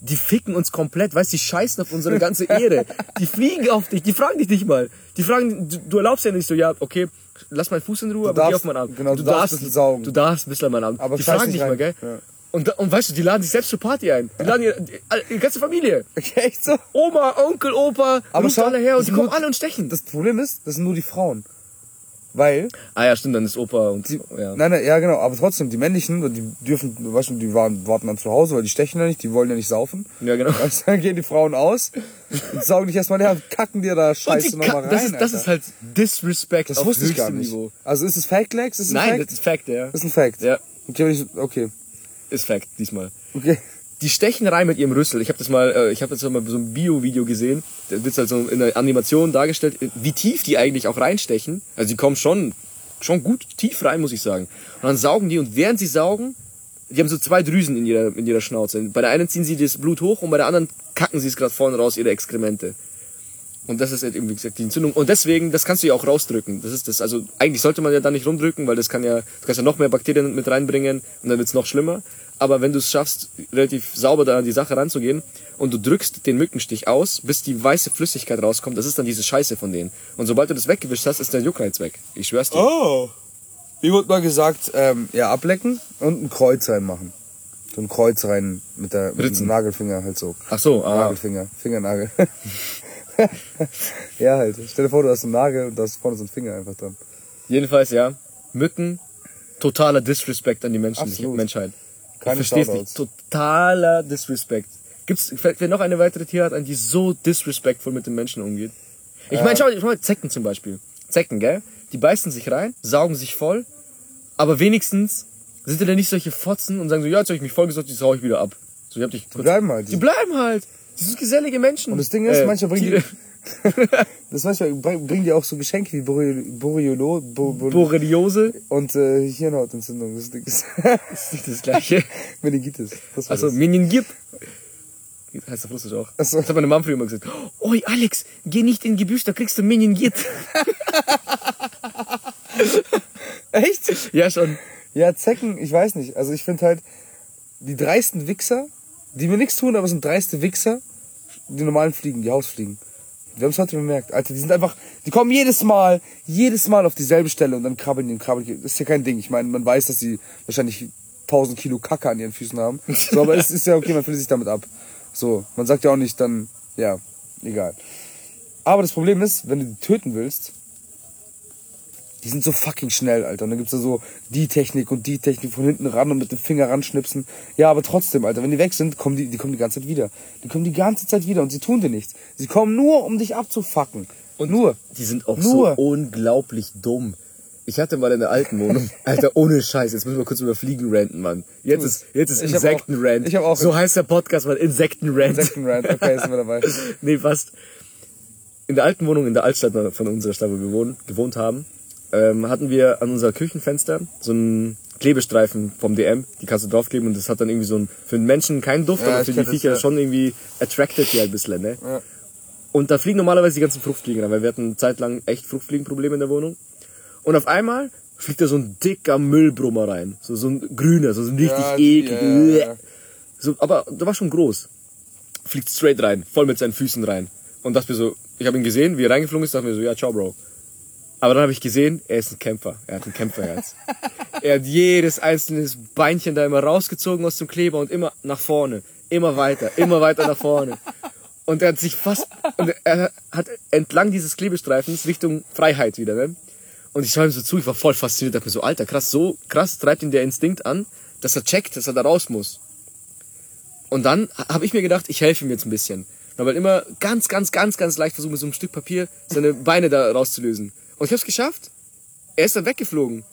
Die ficken uns komplett, weißt du, die scheißen auf unsere ganze Ehre. Die fliegen auf dich, die fragen dich nicht mal. Die fragen, du, du erlaubst ja nicht so, ja, okay, lass meinen Fuß in Ruhe, aber geh darfst- auf meinen Arm. genau, du darfst ein bisschen saugen. Du darfst ein bisschen an meinen Arm. Aber die fragen dich mal, rein. gell? Ja. Und, und weißt du, die laden sich selbst zur Party ein. Die laden ihre, die, ihre ganze Familie. <laughs> Echt so? Oma, Onkel, Opa, Aber ruft schau, alle her und die kommen nur- alle und stechen. Das Problem ist, das sind nur die Frauen. Weil, ah ja, stimmt, dann ist Opa und die, ja. nein, nein, ja genau, aber trotzdem, die männlichen, die dürfen, weißt du, die waren, warten dann zu Hause, weil die stechen ja nicht, die wollen ja nicht saufen. Ja, genau. <laughs> Also dann gehen die Frauen aus und saugen dich erstmal leer und kacken dir da Und Scheiße nochmal rein. das, ist, das ist halt Disrespect das auf wusste ich gar nicht. Niveau. Also ist es Fact? Ist es Nein, ein das Fact? ist Fact, ja. Das ist ein Fact. Ja, Okay, okay. ist Fact diesmal. Okay. Die stechen rein mit ihrem Rüssel. Ich habe das mal, äh, ich habe jetzt mal so ein Bio-Video gesehen. Da wird halt so in der Animation dargestellt, wie tief die eigentlich auch reinstechen. Also die kommen schon, schon gut tief rein, muss ich sagen. Und dann saugen die und während sie saugen, die haben so zwei Drüsen in ihrer, in ihrer Schnauze. Bei der einen ziehen sie das Blut hoch und bei der anderen kacken sie es gerade vorne raus, ihre Exkremente. Und das ist halt eben, wie gesagt, die Entzündung. Und deswegen, das kannst du ja auch rausdrücken. Das ist das. Also eigentlich sollte man ja da nicht rumdrücken, weil das kann ja, du kannst ja noch mehr Bakterien mit reinbringen und dann wird's noch schlimmer. Aber wenn du es schaffst, relativ sauber da an die Sache ranzugehen und du drückst den Mückenstich aus, bis die weiße Flüssigkeit rauskommt, das ist dann diese Scheiße von denen. Und sobald du das weggewischt hast, ist der Juckreiz weg. Ich schwör's dir. Oh. Wie wurde mal gesagt, ähm, ja, ablecken und ein Kreuz reinmachen. So ein Kreuz rein mit der mit dem Nagelfinger halt so. Ach so, ah. Nagelfinger, Fingernagel. <laughs> <laughs> ja, halt. Stell dir vor, du hast einen Nagel und da ist vorne so ein Finger einfach dran. Jedenfalls, ja. Mücken, totaler Disrespect an die Menschen, Absolut. Menschheit. Keine ich versteh's Shoutouts. nicht. Totaler Disrespect. Gibt's, fällt dir noch eine weitere Tierart ein, die so disrespectful mit den Menschen umgeht? Ich meine, schau, schau mal, Zecken zum Beispiel. Zecken, gell? Die beißen sich rein, saugen sich voll, aber wenigstens sind die dann nicht solche Fotzen und sagen so, ja, jetzt hab ich mich vollgesaugt, jetzt hau ich wieder ab. So, ich hab dich Die bleiben halt. Die bleiben halt. Die sind gesellige Menschen. Und das Ding ist, Äh, manchmal bringen Tiere. die, <laughs> das manchmal bring- bringen die auch so Geschenke wie Borreliolo Borreliolo Bo, Bo, Borreliose und äh, Hirnhautentzündung. Das Ding ist <laughs> ist nicht das gleiche. Meningitis. Das Also, das. Minion-Gip. Heißt auf Russisch auch. So. Das hat meine Mom früher immer gesagt. Oi, Alex, geh nicht in Gebüsch, da kriegst du Minion-Git. <laughs> Echt? ja, schon. Ja, Zecken, ich weiß nicht. Also ich finde halt, die dreisten Wichser, die mir nichts tun, aber sind dreiste Wichser, die normalen Fliegen, die Hausfliegen. Wir haben es heute bemerkt. Alter, die sind einfach, die kommen jedes Mal, jedes Mal auf dieselbe Stelle und dann krabbeln die und krabbeln die. Das ist ja kein Ding. Ich meine, man weiß, dass sie wahrscheinlich 1000 Kilo Kacke an ihren Füßen haben. <laughs> So, aber es ist ja okay, man findet sich damit ab. So, man sagt ja auch nicht dann, ja, egal. Aber das Problem ist, wenn du die töten willst, Die sind so fucking schnell, Alter. Und dann gibt's da so die Technik und die Technik von hinten ran und mit dem Finger ranschnipsen. Ja, aber trotzdem, Alter, wenn die weg sind, kommen die, die kommen die ganze Zeit wieder. Die kommen die ganze Zeit wieder und sie tun dir nichts. Sie kommen nur, um dich abzufacken. Und nur. Die sind auch Nur. so unglaublich dumm. Ich hatte mal in der alten Wohnung, <laughs> Alter, ohne Scheiß, jetzt müssen wir kurz über Fliegen ranten, Mann. Jetzt ist, jetzt ist Ich hab auch- Insektenrant. ich hab auch- So heißt der Podcast, Mann, Insektenrant. Insektenrand, okay, sind wir dabei. <laughs> nee, fast. In der alten Wohnung in der Altstadt von unserer Stadt, wo wir gewohnt haben, ähm, hatten wir an unser Küchenfenster so einen Klebestreifen vom DM, die kannst du draufkleben und das hat dann irgendwie so ein, für den Menschen keinen Duft, Ja, aber für die Viecher ja. schon irgendwie attracted die ein bisschen, ne? Ja. Und da fliegen normalerweise die ganzen Fruchtfliegen rein, weil wir hatten eine Zeit lang echt Fruchtfliegenprobleme in der Wohnung. Und auf einmal fliegt da so ein dicker Müllbrummer rein. So, so ein grüner, so ein richtig Ja, eklig. ja. So, aber der war schon groß. Fliegt straight rein, voll mit seinen Füßen rein. Und dachte mir so, ich habe ihn gesehen, wie er reingeflogen ist, dachte mir so, ja, ciao, Bro. Aber dann habe ich gesehen, er ist ein Kämpfer. Er hat ein Kämpferherz. er hat jedes einzelne Beinchen da immer rausgezogen aus dem Kleber und immer nach vorne. Immer weiter, immer weiter nach vorne. Und er hat sich fast, und er hat entlang dieses Klebestreifens Richtung Freiheit wieder, ne? Und ich schaue ihm so zu, ich war voll fasziniert, dachte mir so, Alter, krass, so krass treibt ihn der Instinkt an, dass er checkt, dass er da raus muss. Und dann habe ich mir gedacht, ich helfe ihm jetzt ein bisschen. Und habe halt immer ganz, ganz, ganz, ganz leicht versucht, mit so einem Stück Papier seine Beine da rauszulösen. Und ich habe es geschafft. Er ist dann weggeflogen.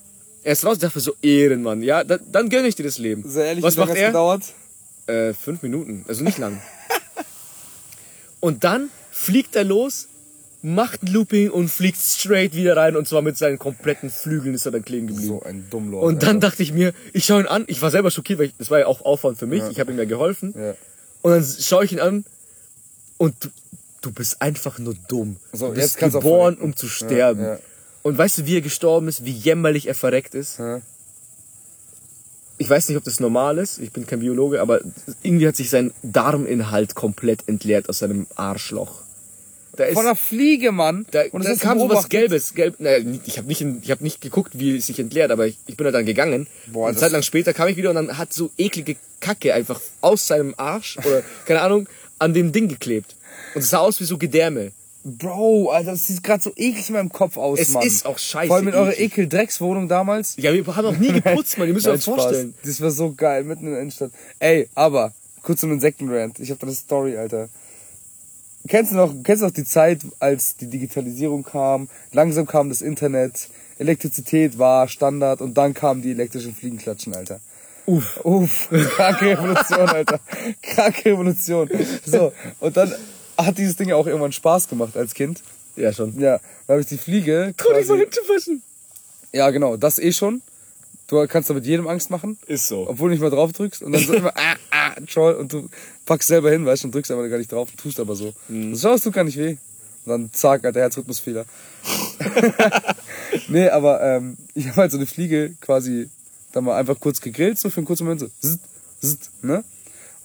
Er ist raus, ich dachte so, Ehrenmann, ja, da, dann gönne ich dir das Leben. Sehr ehrlich, Was macht er? gedauert? Äh, fünf Minuten, also nicht lang. <laughs> und dann fliegt er los, macht ein Looping und fliegt straight wieder rein und zwar mit seinen kompletten Flügeln ist er dann kleben geblieben. So ein Dummlord. und dann Alter. dachte ich mir, ich schaue ihn an, ich war selber schockiert, weil ich, das war ja auch Aufwand für mich, ich habe ihm ja geholfen. Ja. Und dann schaue ich ihn an und du, bist einfach nur dumm. So, du bist geboren, um zu sterben. ja. Und weißt du, wie er gestorben ist, wie jämmerlich er verreckt ist? Ja. Ich weiß nicht, ob das normal ist, ich bin kein Biologe, aber irgendwie hat sich sein Darminhalt komplett entleert aus seinem Arschloch. Da ist, Von einer Fliege, Mann. da, und ist kam so was. Gelbes. Gelb, naja, ich habe nicht, in- ich hab nicht geguckt, wie es sich entleert, aber ich, ich bin da dann gegangen. Boah, und Zeit lang später kam ich wieder und dann hat so eklige Kacke einfach aus seinem Arsch oder keine Ahnung an dem Ding geklebt. Und es sah aus wie so Gedärme. Bro, Alter, das sieht gerade so eklig in meinem Kopf aus, Es Mann. ist auch scheiße Vor allem in eurer. Ekel-Dreckswohnung damals. Ja, wir haben auch nie <laughs> geputzt, man. Ihr müsst euch das vorstellen. Das war so geil, mitten in der Innenstadt. Ey, aber, kurz zum Insektenrand. Ich hab da eine Story, Alter. Kennst du noch, kennst du noch die Zeit, als die Digitalisierung kam? Langsam kam das Internet, Elektrizität war Standard und dann kamen die elektrischen Fliegenklatschen, Alter. Uff. Uff, kranke Revolution, Alter. <laughs> Kranke Revolution. So, und dann hat dieses Ding auch irgendwann Spaß gemacht als Kind. Ja, schon. Ja, da habe ich die Fliege quasi, hinten fischen. Ja, genau, das eh schon. Du kannst damit jedem Angst machen. Ist so. Obwohl du nicht mal drauf drückst und dann so immer, ah, ah, Troll und du packst selber hin, weißt du, und drückst aber gar nicht drauf, tust aber so. Mhm. Das schaust du gar nicht weh. Und dann zack, alter Herzrhythmusfehler. <laughs> nee, aber ähm, ich habe halt so eine Fliege quasi dann mal einfach kurz gegrillt, so für einen kurzen Moment so, zzt, zzt, ne?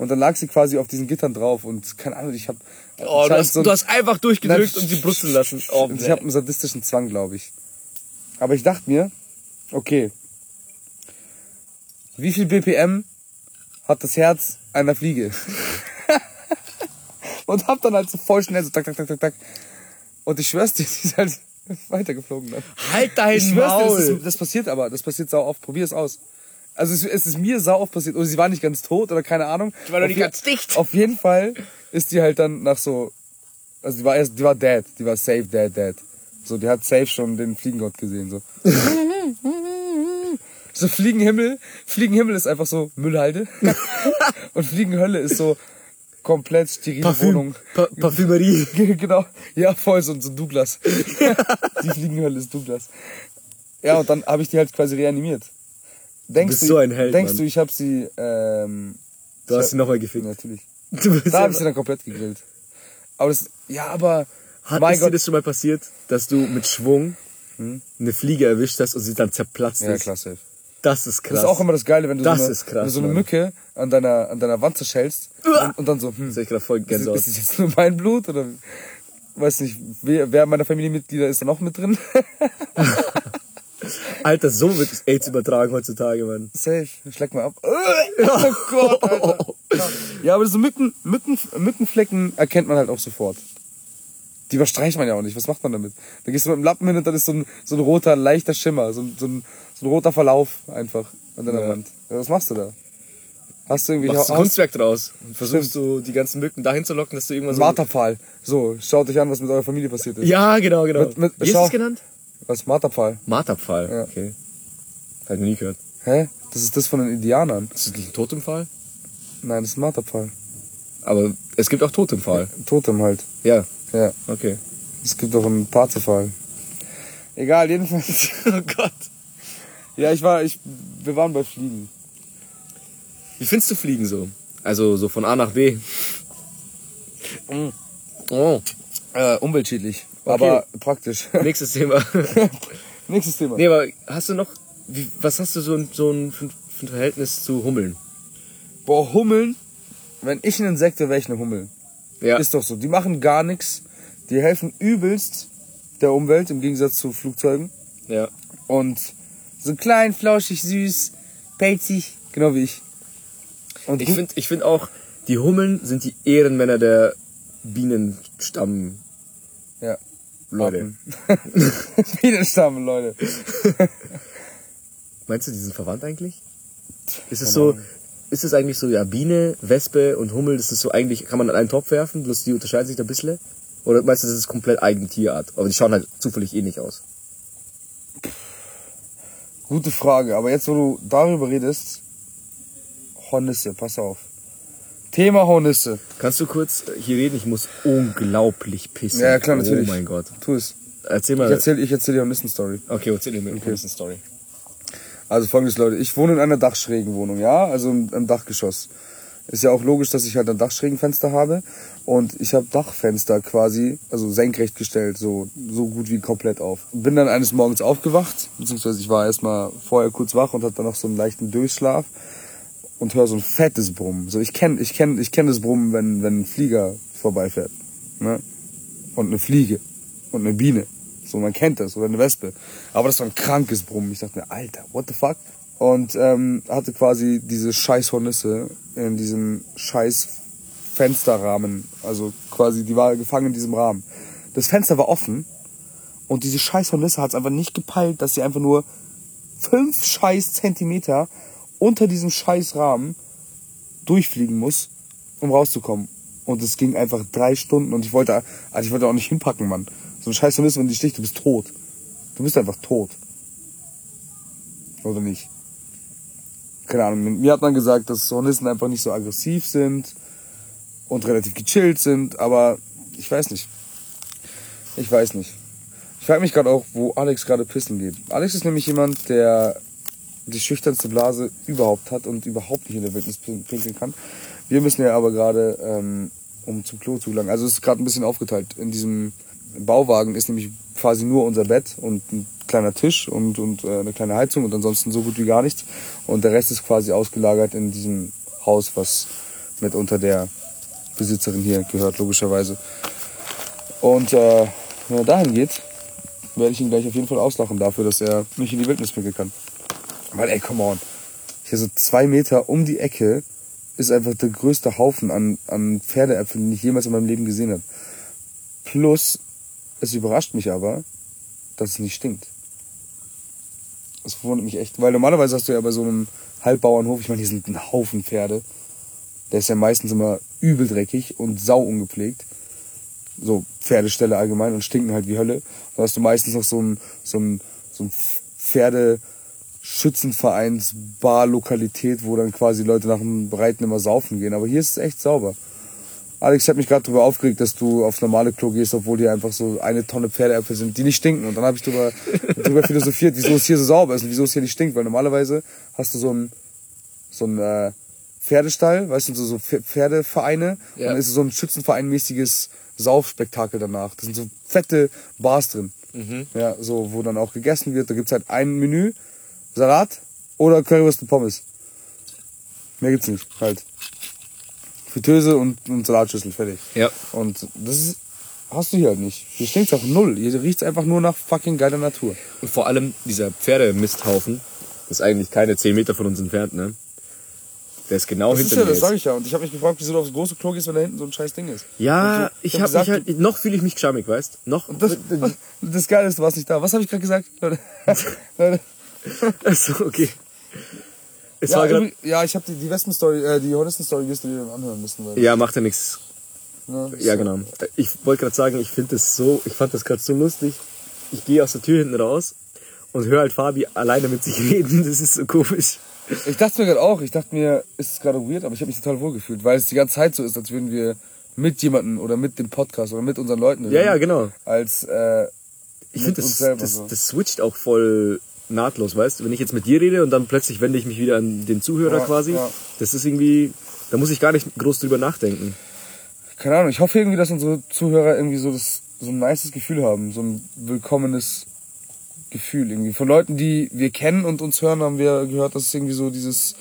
Und dann lag sie quasi auf diesen Gittern drauf und keine Ahnung, ich hab Oh, du hast, so- du hast einfach durchgedrückt und sie brutzeln lassen. Oh, und ich habe einen sadistischen Zwang, glaube ich. Aber ich dachte mir, okay, wie viel BPM hat das Herz einer Fliege? <laughs> und hab dann halt so voll schnell so tak, tak, tak, tak, tak. Und ich schwör's dir, <laughs> die ist halt weitergeflogen dann. halt dein Ich schwör's dir, das, Maul. ist, das passiert aber, das passiert sau oft. Probier es aus. Also es, es ist mir sau oft passiert. Oder sie war nicht ganz tot oder keine Ahnung. Die war doch nicht ganz dicht. Auf jeden Fall ist die halt dann nach so, also die war erst, die war dead, die war safe dead, dead. So, die hat safe schon den Fliegengott gesehen, so. <laughs> so Fliegenhimmel, Fliegenhimmel ist einfach so Müllhalde. <laughs> Und Fliegenhölle ist so komplett sterile Wohnung. Pa Parfümerie. <laughs> genau. Ja, voll, so, so Douglas. die Fliegenhölle ist Douglas. Ja, und dann habe ich die halt quasi reanimiert. Denkst bist so ein Held, Denkst Mann. du, ich habe sie, ähm, Du hast sie nochmal gefickt. natürlich. <laughs> Du bist Da habe ich sie ja, dann komplett gegrillt. Aber das, ja, aber, hat mein es dir das schon mal passiert, dass du mit Schwung eine Fliege erwischt hast und sie dann zerplatzt Ja, ist? klar, safe. Das ist krass. Das ist auch immer das Geile, wenn du Das so eine, krass, du so eine. Mücke an deiner, an deiner Wand zerschellst und, und dann so, hm, Das ist gerade voll ist, ist das jetzt nur mein Blut oder, weiß nicht, wer, wer meiner Familienmitglieder ist da noch mit drin? <laughs> <laughs> Alter, so wird AIDS übertragen heutzutage, Mann. Safe, schleck mal ab. <laughs> Oh Gott, Alter. Ja, aber so Mücken, Mücken, Mückenflecken erkennt man halt auch sofort. Die überstreicht man ja auch nicht. Was macht man damit? Da gehst du mit dem Lappen hin und dann ist so ein, so ein roter, leichter Schimmer, so ein, so ein, so ein roter Verlauf einfach an deiner Ja. Wand. Ja, was machst du da? Hast du irgendwie Machst du Kunstwerk draus und versuchst du die ganzen Mücken dahin zu locken, dass du irgendwann so... Marterpfahl. So, schaut euch an, was mit eurer Familie passiert ist. Ja, genau, genau. Mit- mit- Wie ist schau. das genannt? Was? Marterpfahl. Marterpfahl. Ja. Okay. Hab ich noch nie gehört. Hä? Das ist das von den Indianern. Ist das nicht ein Totempfahl? Nein, das ist ein Marterpfahl. Aber es gibt auch Totempfahl. Totem halt. Ja, Ja. okay. Es gibt auch einen Parzepfahl. Egal, jedenfalls. <laughs> Oh Gott. Ja, ich war, ich, wir waren bei Fliegen. Wie findest du Fliegen so? Also so von A nach B. Oh. Äh, umweltschädlich. Okay. Aber praktisch. <laughs> Nächstes Thema. <laughs> Nächstes Thema. nee, aber hast du noch, wie, was hast du so, ein- so ein, für ein Verhältnis zu Hummeln? Boah, Hummeln. Wenn ich ein Insekt wäre, wäre ich eine Hummel. Ja. Ist doch so. Die machen gar nichts. Die helfen übelst der Umwelt im Gegensatz zu Flugzeugen. ja. Und so klein, flauschig, süß, pelzig. Genau wie ich. Und Ich finde ich find auch, die Hummeln sind die Ehrenmänner der Bienenstamm. Ja. Leute. <laughs> Bienenstamm, Leute. <laughs> Meinst du, die sind verwandt eigentlich? Ist es so, ist es eigentlich so, ja, Biene, Wespe und Hummel, das ist so eigentlich, kann man in einen Topf werfen, bloß die unterscheiden sich da ein bisschen? Oder meinst du, das ist komplett eigene Tierart? Aber die schauen halt zufällig ähnlich aus. Gute Frage. Aber jetzt, wo du darüber redest, Hornisse, pass auf. Thema Hornisse. Kannst du kurz hier reden? Ich muss unglaublich pissen. Ja, klar, natürlich. Oh mein Gott. Tu es. Erzähl Ich mal. erzähle ich erzähl die Hornissen-Story. Okay, erzähl dir eine Story. Also folgendes, Leute. Ich wohne in einer Dachschrägenwohnung, ja? Also im, im Dachgeschoss. Ist ja auch logisch, dass ich halt ein Dachschrägenfenster habe. Und ich habe Dachfenster quasi, also senkrecht gestellt, so, so gut wie komplett auf. Bin dann eines Morgens aufgewacht, beziehungsweise ich war erstmal vorher kurz wach und hatte dann noch so einen leichten Durchschlaf und höre so ein fettes Brummen. So, ich kenne ich kenn, ich kenn das Brummen, wenn, wenn ein Flieger vorbeifährt. Ne? Und eine Fliege. Und eine Biene. So, man kennt das. Oder eine Wespe. Aber das war ein krankes Brummen. Ich dachte mir, Alter, what the fuck? Und ähm, hatte quasi diese scheiß Hornisse in diesem scheiß Fensterrahmen. Also quasi, die war gefangen in diesem Rahmen. Das Fenster war offen. Und diese scheiß Hornisse hat es einfach nicht gepeilt, dass sie einfach nur fünf scheiß Zentimeter unter diesem scheiß Rahmen durchfliegen muss, um rauszukommen. Und es ging einfach drei Stunden und ich wollte, also ich wollte auch nicht hinpacken, Mann. So ein scheiß Hornisse, wenn die sticht, du bist tot. Du bist einfach tot. Oder nicht? Keine Ahnung. Mir hat man gesagt, dass Hornissen einfach nicht so aggressiv sind und relativ gechillt sind, aber ich weiß nicht. Ich weiß nicht. Ich frage mich gerade auch, wo Alex gerade pissen geht. Alex ist nämlich jemand, der die schüchternste Blase überhaupt hat und überhaupt nicht in der Wildnis pin- pinkeln kann. Wir müssen ja aber gerade, ähm, um zum Klo zu gelangen, also es ist gerade ein bisschen aufgeteilt. In diesem Bauwagen ist nämlich quasi nur unser Bett und ein kleiner Tisch und, und äh, eine kleine Heizung und ansonsten so gut wie gar nichts. Und der Rest ist quasi ausgelagert in diesem Haus, was mit unter der Besitzerin hier gehört, logischerweise. Und äh, wenn er dahin geht, werde ich ihn gleich auf jeden Fall auslachen dafür, dass er nicht in die Wildnis pinkeln kann. Weil, ey, come on. Hier so zwei Meter um die Ecke ist einfach der größte Haufen an, an Pferdeäpfeln, den ich jemals in meinem Leben gesehen habe. Plus, es überrascht mich aber, dass es nicht stinkt. Das wundert mich echt. Weil normalerweise hast du ja bei so einem Halbbauernhof, ich meine, hier sind ein Haufen Pferde. Der ist ja meistens immer übel dreckig und sau ungepflegt. So Pferdeställe allgemein und stinken halt wie Hölle. Da hast du meistens noch so ein, so ein, so ein Pferdeschützenvereins-Bar-Lokalität, wo dann quasi Leute nach dem Reiten immer saufen gehen. Aber hier ist es echt sauber. Alex hat mich gerade darüber aufgeregt, dass du aufs normale Klo gehst, obwohl hier einfach so eine Tonne Pferdeäpfel sind, die nicht stinken. Und dann habe ich darüber, <laughs> darüber philosophiert, wieso es hier so sauber ist und wieso es hier nicht stinkt. Weil normalerweise hast du so einen so ein, äh, Pferdestall, weißt du, so, so Pf- Pferdevereine. Ja. Und dann ist es so ein Schützenverein-mäßiges Saufspektakel danach. Da sind so fette Bars drin. Ja, so, wo dann auch gegessen wird. Da gibt's halt ein Menü, Salat oder Currywurst und Pommes. Mehr gibt's nicht, halt. Fritteuse und, und Salatschüssel, fertig. Ja. Und das ist, hast du hier halt nicht. Hier stinkt's auch null. Hier riecht's einfach nur nach fucking geiler Natur. Und vor allem dieser Pferdemisthaufen, das ist eigentlich keine 10 Meter von uns entfernt, ne? Der ist genau Das ist hinter ja, mir. das sage ich ja. Und ich habe mich gefragt, wieso du aufs große Klo gehst, wenn da hinten so ein scheiß Ding ist. Ja, Und ich hab habe mich gesagt, halt, noch fühle ich mich geschammig, weißt? Noch. Das, das Geile ist, du warst nicht da. Was habe ich gerade gesagt? <laughs> Leute? <laughs> Leute. <laughs> Achso, okay. Es Ja, war grad, ja, ich habe die, die Wespen-Story, äh, die Hornissen-Story dann anhören müssen. Weil, ja, macht ja nichts. Ja, so. genau. Ich wollte gerade sagen, ich finde das so, ich fand das gerade so lustig. Ich gehe aus der Tür hinten raus und höre halt Fabi alleine mit sich <laughs> reden. Das ist so komisch. Ich dachte mir gerade auch, ich dachte mir, ist es gerade weird, aber ich habe mich total wohl gefühlt, weil es die ganze Zeit so ist, als würden wir mit jemandem oder mit dem Podcast oder mit unseren Leuten reden. Ja, ja, genau. Als, äh, Ich finde, das, das, so. das switcht auch voll nahtlos, weißt du? Wenn ich jetzt mit dir rede und dann plötzlich wende ich mich wieder an den Zuhörer Ja, quasi, ja. das ist irgendwie, da muss ich gar nicht groß drüber nachdenken. keine Ahnung, ich hoffe irgendwie, dass unsere Zuhörer irgendwie so das, so ein nices Gefühl haben, so ein willkommenes Gefühl irgendwie. Von Leuten, die wir kennen und uns hören, haben wir gehört, dass es irgendwie so dieses,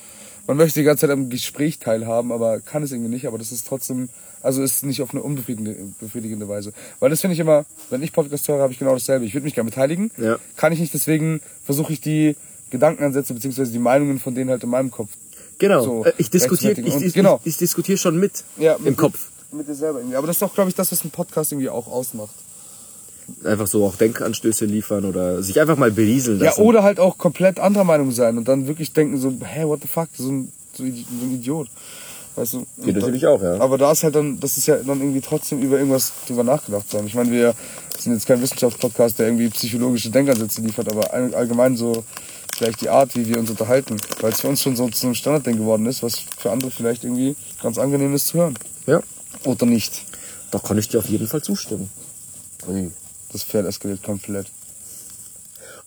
man möchte die ganze Zeit am Gespräch teilhaben, aber kann es irgendwie nicht, aber das ist trotzdem, also ist nicht auf eine unbefriedigende befriedigende Weise. Weil das finde ich immer, wenn ich Podcast höre, habe ich genau dasselbe. Ich würde mich gerne beteiligen, Ja. kann ich nicht, deswegen versuche ich die Gedankenansätze beziehungsweise die Meinungen von denen halt in meinem Kopf Genau. So, Äh, ich diskutiere ich, ich, genau. ich, ich diskutiere schon mit ja, im mit, Kopf. Mit dir selber irgendwie. Aber das ist doch, glaube ich, das, was ein Podcast irgendwie auch ausmacht. Einfach so auch Denkanstöße liefern oder sich einfach mal berieseln Ja, lassen. oder halt auch komplett anderer Meinung sein und dann wirklich denken so, hä, what the fuck, so ein so ein Idiot. Weißt du? Geht natürlich auch, ja. Aber da ist halt dann, das ist ja dann irgendwie trotzdem über irgendwas drüber nachgedacht sein. Ich meine, wir sind jetzt kein Wissenschaftspodcast, der irgendwie psychologische Denkansätze liefert, aber all- allgemein so vielleicht die Art, wie wir uns unterhalten. Weil es für uns schon so zu einem Standardding geworden ist, was für andere vielleicht irgendwie ganz angenehm ist zu hören. Ja. Oder nicht. Da kann ich dir auf jeden Fall zustimmen. Ui. Das Pferd eskaliert komplett.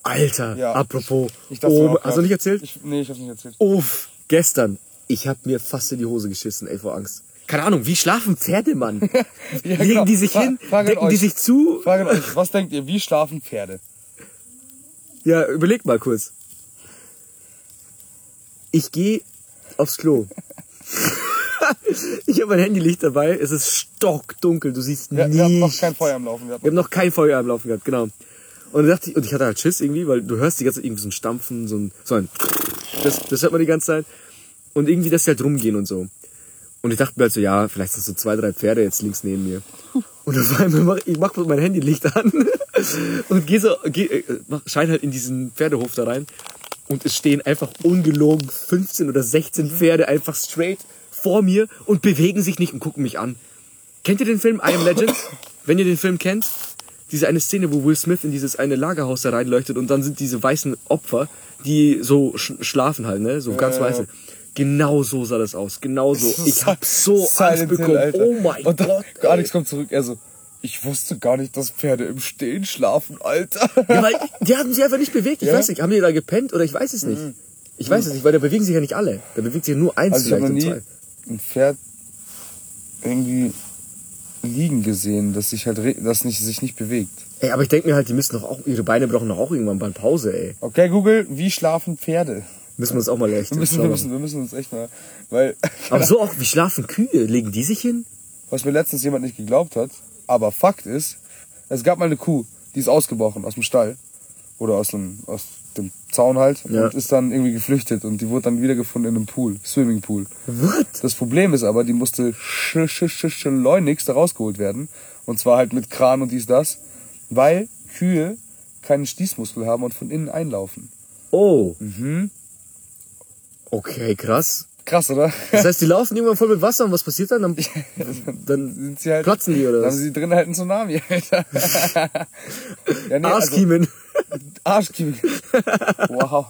Alter, Ja, apropos. Ich dachte oh, hast du nicht erzählt? Ich, nee, ich hab's nicht erzählt. Uff, gestern. Ich hab mir fast in die Hose geschissen, ey, vor Angst. Keine Ahnung, wie schlafen Pferde, Mann? <laughs> Ja, Legen genau. die sich Fra- hin, decken die euch. sich zu? Frage euch, was denkt ihr, wie schlafen Pferde? Ja, überleg mal kurz. Ich gehe aufs Klo. <laughs> ich habe mein Handylicht dabei, es ist stockdunkel, du siehst Wir, nichts. wir haben noch kein Feuer am Laufen. Hatten Wir haben noch kein Feuer am Laufen gehabt, genau. Und, dachte ich, und ich hatte halt Schiss irgendwie, weil du hörst die ganze Zeit irgendwie so ein Stampfen, so ein, so ein das, das hört man die ganze Zeit. Und irgendwie, dass sie halt rumgehen und so. Und ich dachte mir halt so, ja, vielleicht sind so zwei, drei Pferde jetzt links neben mir. Und auf einmal mach ich mach mein Handylicht an <laughs> und geh so, geh, äh, mach, schein halt in diesen Pferdehof da rein. Und es stehen einfach ungelogen 15 oder 16 Pferde einfach straight vor mir und bewegen sich nicht und gucken mich an. Kennt ihr den Film I Am Legend? <laughs> Wenn ihr den Film kennt, diese eine Szene, wo Will Smith in dieses eine Lagerhaus da reinleuchtet und dann sind diese weißen Opfer, die so sch schlafen halt, ne? So ganz weiße. Genau so sah das aus. Genau so. Ich hab so Angst Silent Hill, bekommen. Alter. oh mein Und dann, Gott. Alex kommt zurück, er so, ich wusste gar nicht, dass Pferde im Stehen schlafen, Alter. Ja, weil die haben sich einfach nicht bewegt. Ich Ja? Mhm. weiß nicht, haben die da gepennt oder ich weiß es nicht. Ich weiß es nicht, weil da bewegen sich ja nicht alle. Da bewegt sich ja nur eins Also ich habe vielleicht noch und nie zwei. ein Pferd irgendwie liegen gesehen, dass sich halt, das nicht, sich nicht bewegt. Ey, aber ich denke mir halt, die müssen doch auch, ihre Beine brauchen doch auch irgendwann mal Pause, ey. Okay, Google, wie schlafen Pferde? Müssen wir uns auch mal echt Wir müssen, wir müssen, wir müssen uns echt mal, weil, <laughs> Aber so auch, wie schlafen Kühe? Legen die sich hin? was mir letztens jemand nicht geglaubt hat, aber Fakt ist, es gab mal eine Kuh, die ist ausgebrochen aus dem Stall oder aus dem, aus dem Zaun halt Ja. und ist dann irgendwie geflüchtet und die wurde dann wiedergefunden in einem Pool, Swimmingpool. What? Das Problem ist aber, die musste sch sch sch schleunigst da rausgeholt werden und zwar halt mit Kran und dies das, weil Kühe keinen Stießmuskel haben und von innen einlaufen. Oh. Mhm. Okay, krass. Krass, oder? Das heißt, die laufen irgendwann voll mit Wasser und was passiert dann? Dann, <laughs> dann sind sie halt, platzen die oder dann haben was? sie drin halt einen Tsunami, Alter. <laughs> ja, nee, also, Arschkiemen. Arschkiemen. Wow.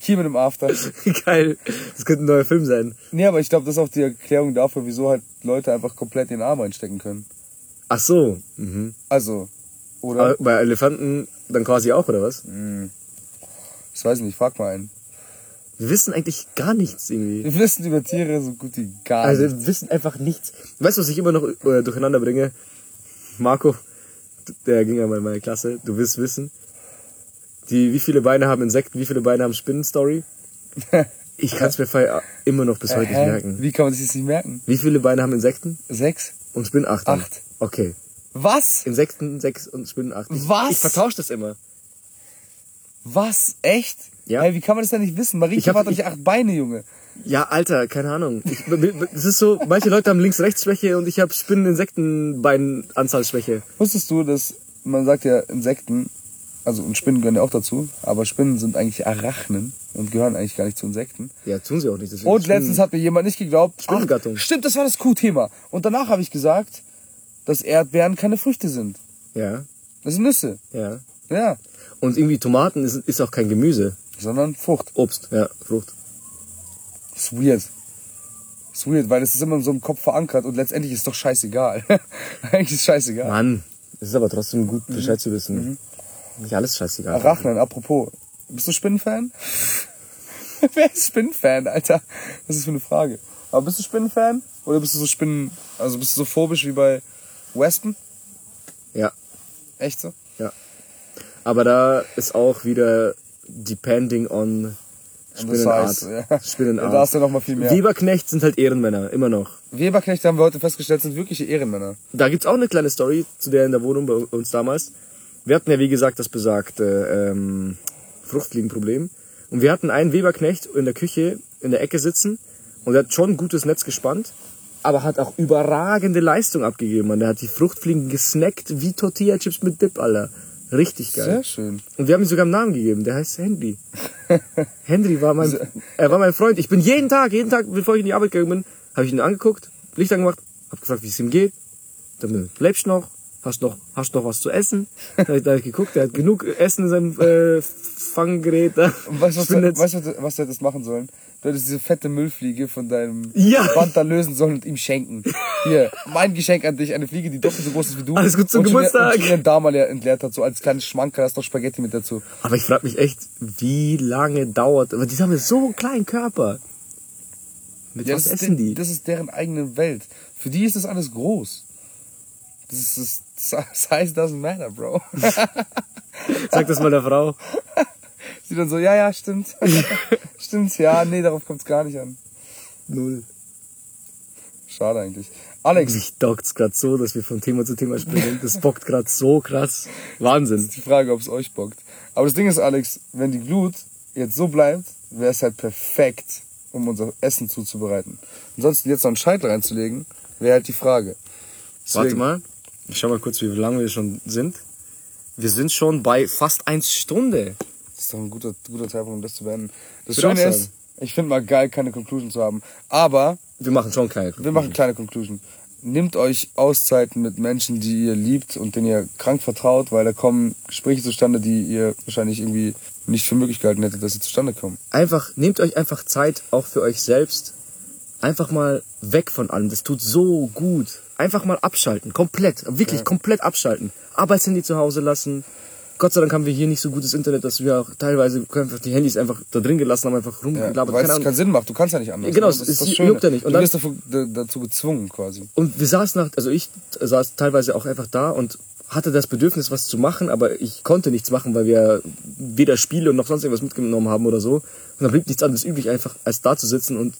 Kiemen im After. <laughs> Geil. Das könnte ein neuer Film sein. Nee, aber ich glaube, das ist auch die Erklärung dafür, wieso halt Leute einfach komplett den Arm einstecken können. Ach so. Mhm. Also, oder? Aber bei Elefanten dann quasi auch, oder was? Ich weiß nicht, frag mal einen. Wir wissen eigentlich gar nichts irgendwie. Wir wissen über Tiere so gut wie gar Also nicht. wir wissen einfach nichts. Weißt du, was ich immer noch äh, durcheinander bringe? Marco, der ging ja mal in meine Klasse, du wirst wissen. Die, wie viele Beine haben Insekten, wie viele Beine haben Spinnen, Story? <laughs> Ich kann es mir immer noch bis heute nicht merken. Wie kann man sich das nicht merken? Wie viele Beine haben Insekten? Sechs? Und Spinnen acht. Acht. Okay. Was? Insekten sechs und Spinnen acht. Ich, Was? Ich vertausche das immer. Was? Echt? Ja. Hey, wie kann man das denn nicht wissen? Ich Marieke hab- hat doch ich- nicht acht Beine, Junge. Ja, Alter, keine Ahnung. Ich, <laughs> es ist so, manche Leute haben Links-Rechts-Schwäche und ich habe Spinnen-Insektenbein-Anzahlschwäche. Wusstest du, dass man sagt ja Insekten, also und Spinnen gehören ja auch dazu, aber Spinnen sind eigentlich Arachnen und gehören eigentlich gar nicht zu Insekten. Ja, tun sie auch nicht. Und Spinnen- letztens hat mir jemand nicht geglaubt. Spinnengattung. Ach, stimmt, das war das Q-Thema. Und danach habe ich gesagt, dass Erdbeeren keine Früchte sind. Ja, Das sind Nüsse. ja. Ja. Und irgendwie Tomaten ist, ist auch kein Gemüse. Sondern Frucht. Obst, ja, Frucht. Das ist weird. Das ist weird, weil das ist immer in so im Kopf verankert und letztendlich ist es doch scheißegal. <laughs> Eigentlich ist es scheißegal. Mann, es ist aber trotzdem gut, Bescheid zu wissen. Nicht alles scheißegal. Arachnen, apropos. Bist du Spinnenfan? <laughs> Wer ist Spinnenfan, Alter? Was ist für eine Frage? Aber bist du Spinnenfan? Oder bist du so Spinnen, also bist du so phobisch wie bei Wespen? Ja, Echt so? ja. Aber da ist auch wieder depending on Spinnenart. size, ja. Spinnenart. Da hast du noch mal viel mehr. Weberknecht sind halt Ehrenmänner, immer noch. Weberknechte haben wir heute festgestellt, sind wirkliche Ehrenmänner. Da gibt's auch eine kleine Story zu der in der Wohnung bei uns damals. Wir hatten ja, wie gesagt, das besagte ähm, Fruchtfliegenproblem. Und wir hatten einen Weberknecht in der Küche in der Ecke sitzen und der hat schon ein gutes Netz gespannt, aber hat auch überragende Leistung abgegeben. Und der hat die Fruchtfliegen gesnackt wie Tortilla-Chips mit Dip, Alter. Richtig geil. Sehr schön. Und wir haben ihm sogar einen Namen gegeben, der heißt Henry. <laughs> Henry war mein, er war mein Freund. Ich bin jeden Tag, jeden Tag, bevor ich in die Arbeit gegangen bin, habe ich ihn angeguckt, Licht angemacht, habe gefragt, wie es ihm geht. Dann lebst du noch, hast noch, hast noch was zu essen. Da habe ich, hab ich geguckt, der hat genug Essen in seinem äh, Fanggerät. Da. Und weißt du, was, du- weißt, du, was du hättest machen sollen? Du hättest diese fette Müllfliege von deinem Ja. Band da lösen sollen und ihm schenken. Hier, mein Geschenk an dich, eine Fliege, die doppelt so groß ist wie du. Alles gut zum und Geburtstag. Schon ihren Darm mal entleert hat, so als kleines Schmankerl, hast noch Spaghetti mit dazu. Aber ich frage mich echt, wie lange dauert, aber die haben ja so einen kleinen Körper. Mit Ja, was essen die? das ist deren eigene Welt. Für die ist das alles groß. Das ist das <laughs> Size doesn't matter, Bro. Sag das mal der Frau. <laughs> Sie dann so, ja, ja, stimmt. <laughs> stimmt, ja, nee, darauf kommt's gar nicht an. Null. Schade eigentlich. Alex, Mich dockt's grad so, dass wir von Thema zu Thema springen. Das bockt grad so krass. Wahnsinn. die Frage, ob es euch bockt. Aber das Ding ist, Alex, wenn die Glut jetzt so bleibt, wäre es halt perfekt, um unser Essen zuzubereiten. Ansonsten jetzt noch einen Scheitel reinzulegen, wäre halt die Frage. Warte Deswegen- mal. Ich schau mal kurz, wie lange wir schon sind. Wir sind schon bei fast 1 Stunde. Das ist doch ein guter, guter Zeitpunkt, um das zu beenden. Das Schöne ist, ich finde mal geil, keine Conclusion zu haben. Aber Wir machen schon kleine. wir machen kleine Conclusion. Nehmt euch Auszeiten mit Menschen, die ihr liebt und denen ihr krank vertraut, weil da kommen Gespräche zustande, die ihr wahrscheinlich irgendwie nicht für möglich gehalten hättet, dass sie zustande kommen. Einfach, nehmt euch einfach Zeit, auch für euch selbst. Einfach mal weg von allem. Das tut so gut. Einfach mal abschalten. Komplett. Wirklich komplett abschalten. Arbeitshandy zu Hause lassen. Gott sei Dank haben wir hier nicht so gutes Internet, dass wir auch teilweise einfach die Handys einfach da drin gelassen haben, einfach Ja, rumgelabert. weil Keine es keinen Sinn macht. Du kannst ja nicht anders. Genau, Das es- ist das juckt ja nicht. Und du wirst da- dazu gezwungen quasi. Und wir saßen nach, also ich saß teilweise auch einfach da und hatte das Bedürfnis, was zu machen, aber ich konnte nichts machen, weil wir weder Spiele noch sonst irgendwas mitgenommen haben oder so. Und dann blieb nichts anderes übrig, einfach als da zu sitzen und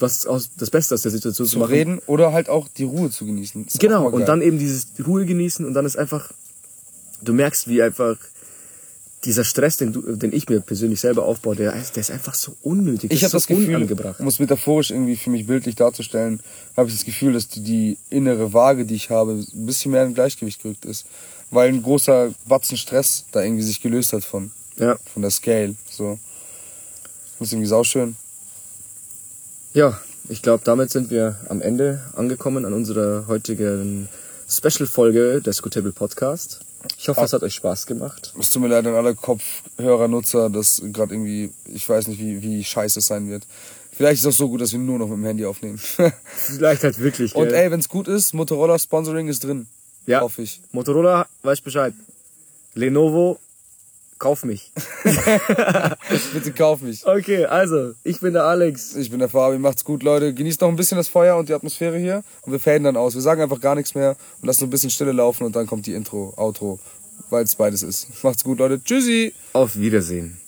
was aus, das Beste aus der Situation zu, Zu machen. reden oder halt auch die Ruhe zu genießen. Ist Genau, und dann eben dieses Ruhe genießen und dann ist einfach, du merkst, wie einfach dieser Stress, den, du, den ich mir persönlich selber aufbaue, der, ist- der ist einfach so unnötig. Ich habe so das Gefühl, um es metaphorisch irgendwie für mich bildlich darzustellen, habe ich das Gefühl, dass die, die innere Waage, die ich habe, ein bisschen mehr in Gleichgewicht gerückt ist. Weil ein großer Batzen Stress da irgendwie sich gelöst hat von, Ja, von der Scale. So. Das ist irgendwie sauschön. Ja, ich glaube, damit sind wir am Ende angekommen an unserer heutigen Special-Folge des Table Podcast. Ich hoffe, es hat euch Spaß gemacht. Es tut mir leid an alle Kopfhörer, Nutzer, dass gerade irgendwie, ich weiß nicht, wie, wie scheiße es sein wird. Vielleicht ist es auch so gut, dass wir nur noch mit dem Handy aufnehmen. <laughs> Vielleicht halt wirklich, Und gell? ey, wenn es gut ist, Motorola Sponsoring ist drin. ja, Hoffe ich. Motorola, weiß Bescheid. Lenovo, kauf mich. <laughs> Bitte kauf mich. Okay, also, ich bin der Alex. Ich bin der Fabi, macht's gut, Leute. Genießt noch ein bisschen das Feuer und die Atmosphäre hier. Und wir faden dann aus. Wir sagen einfach gar nichts mehr und lassen so ein bisschen Stille laufen und dann kommt die Intro, Outro, weil es beides ist. Macht's gut, Leute. Tschüssi. Auf Wiedersehen.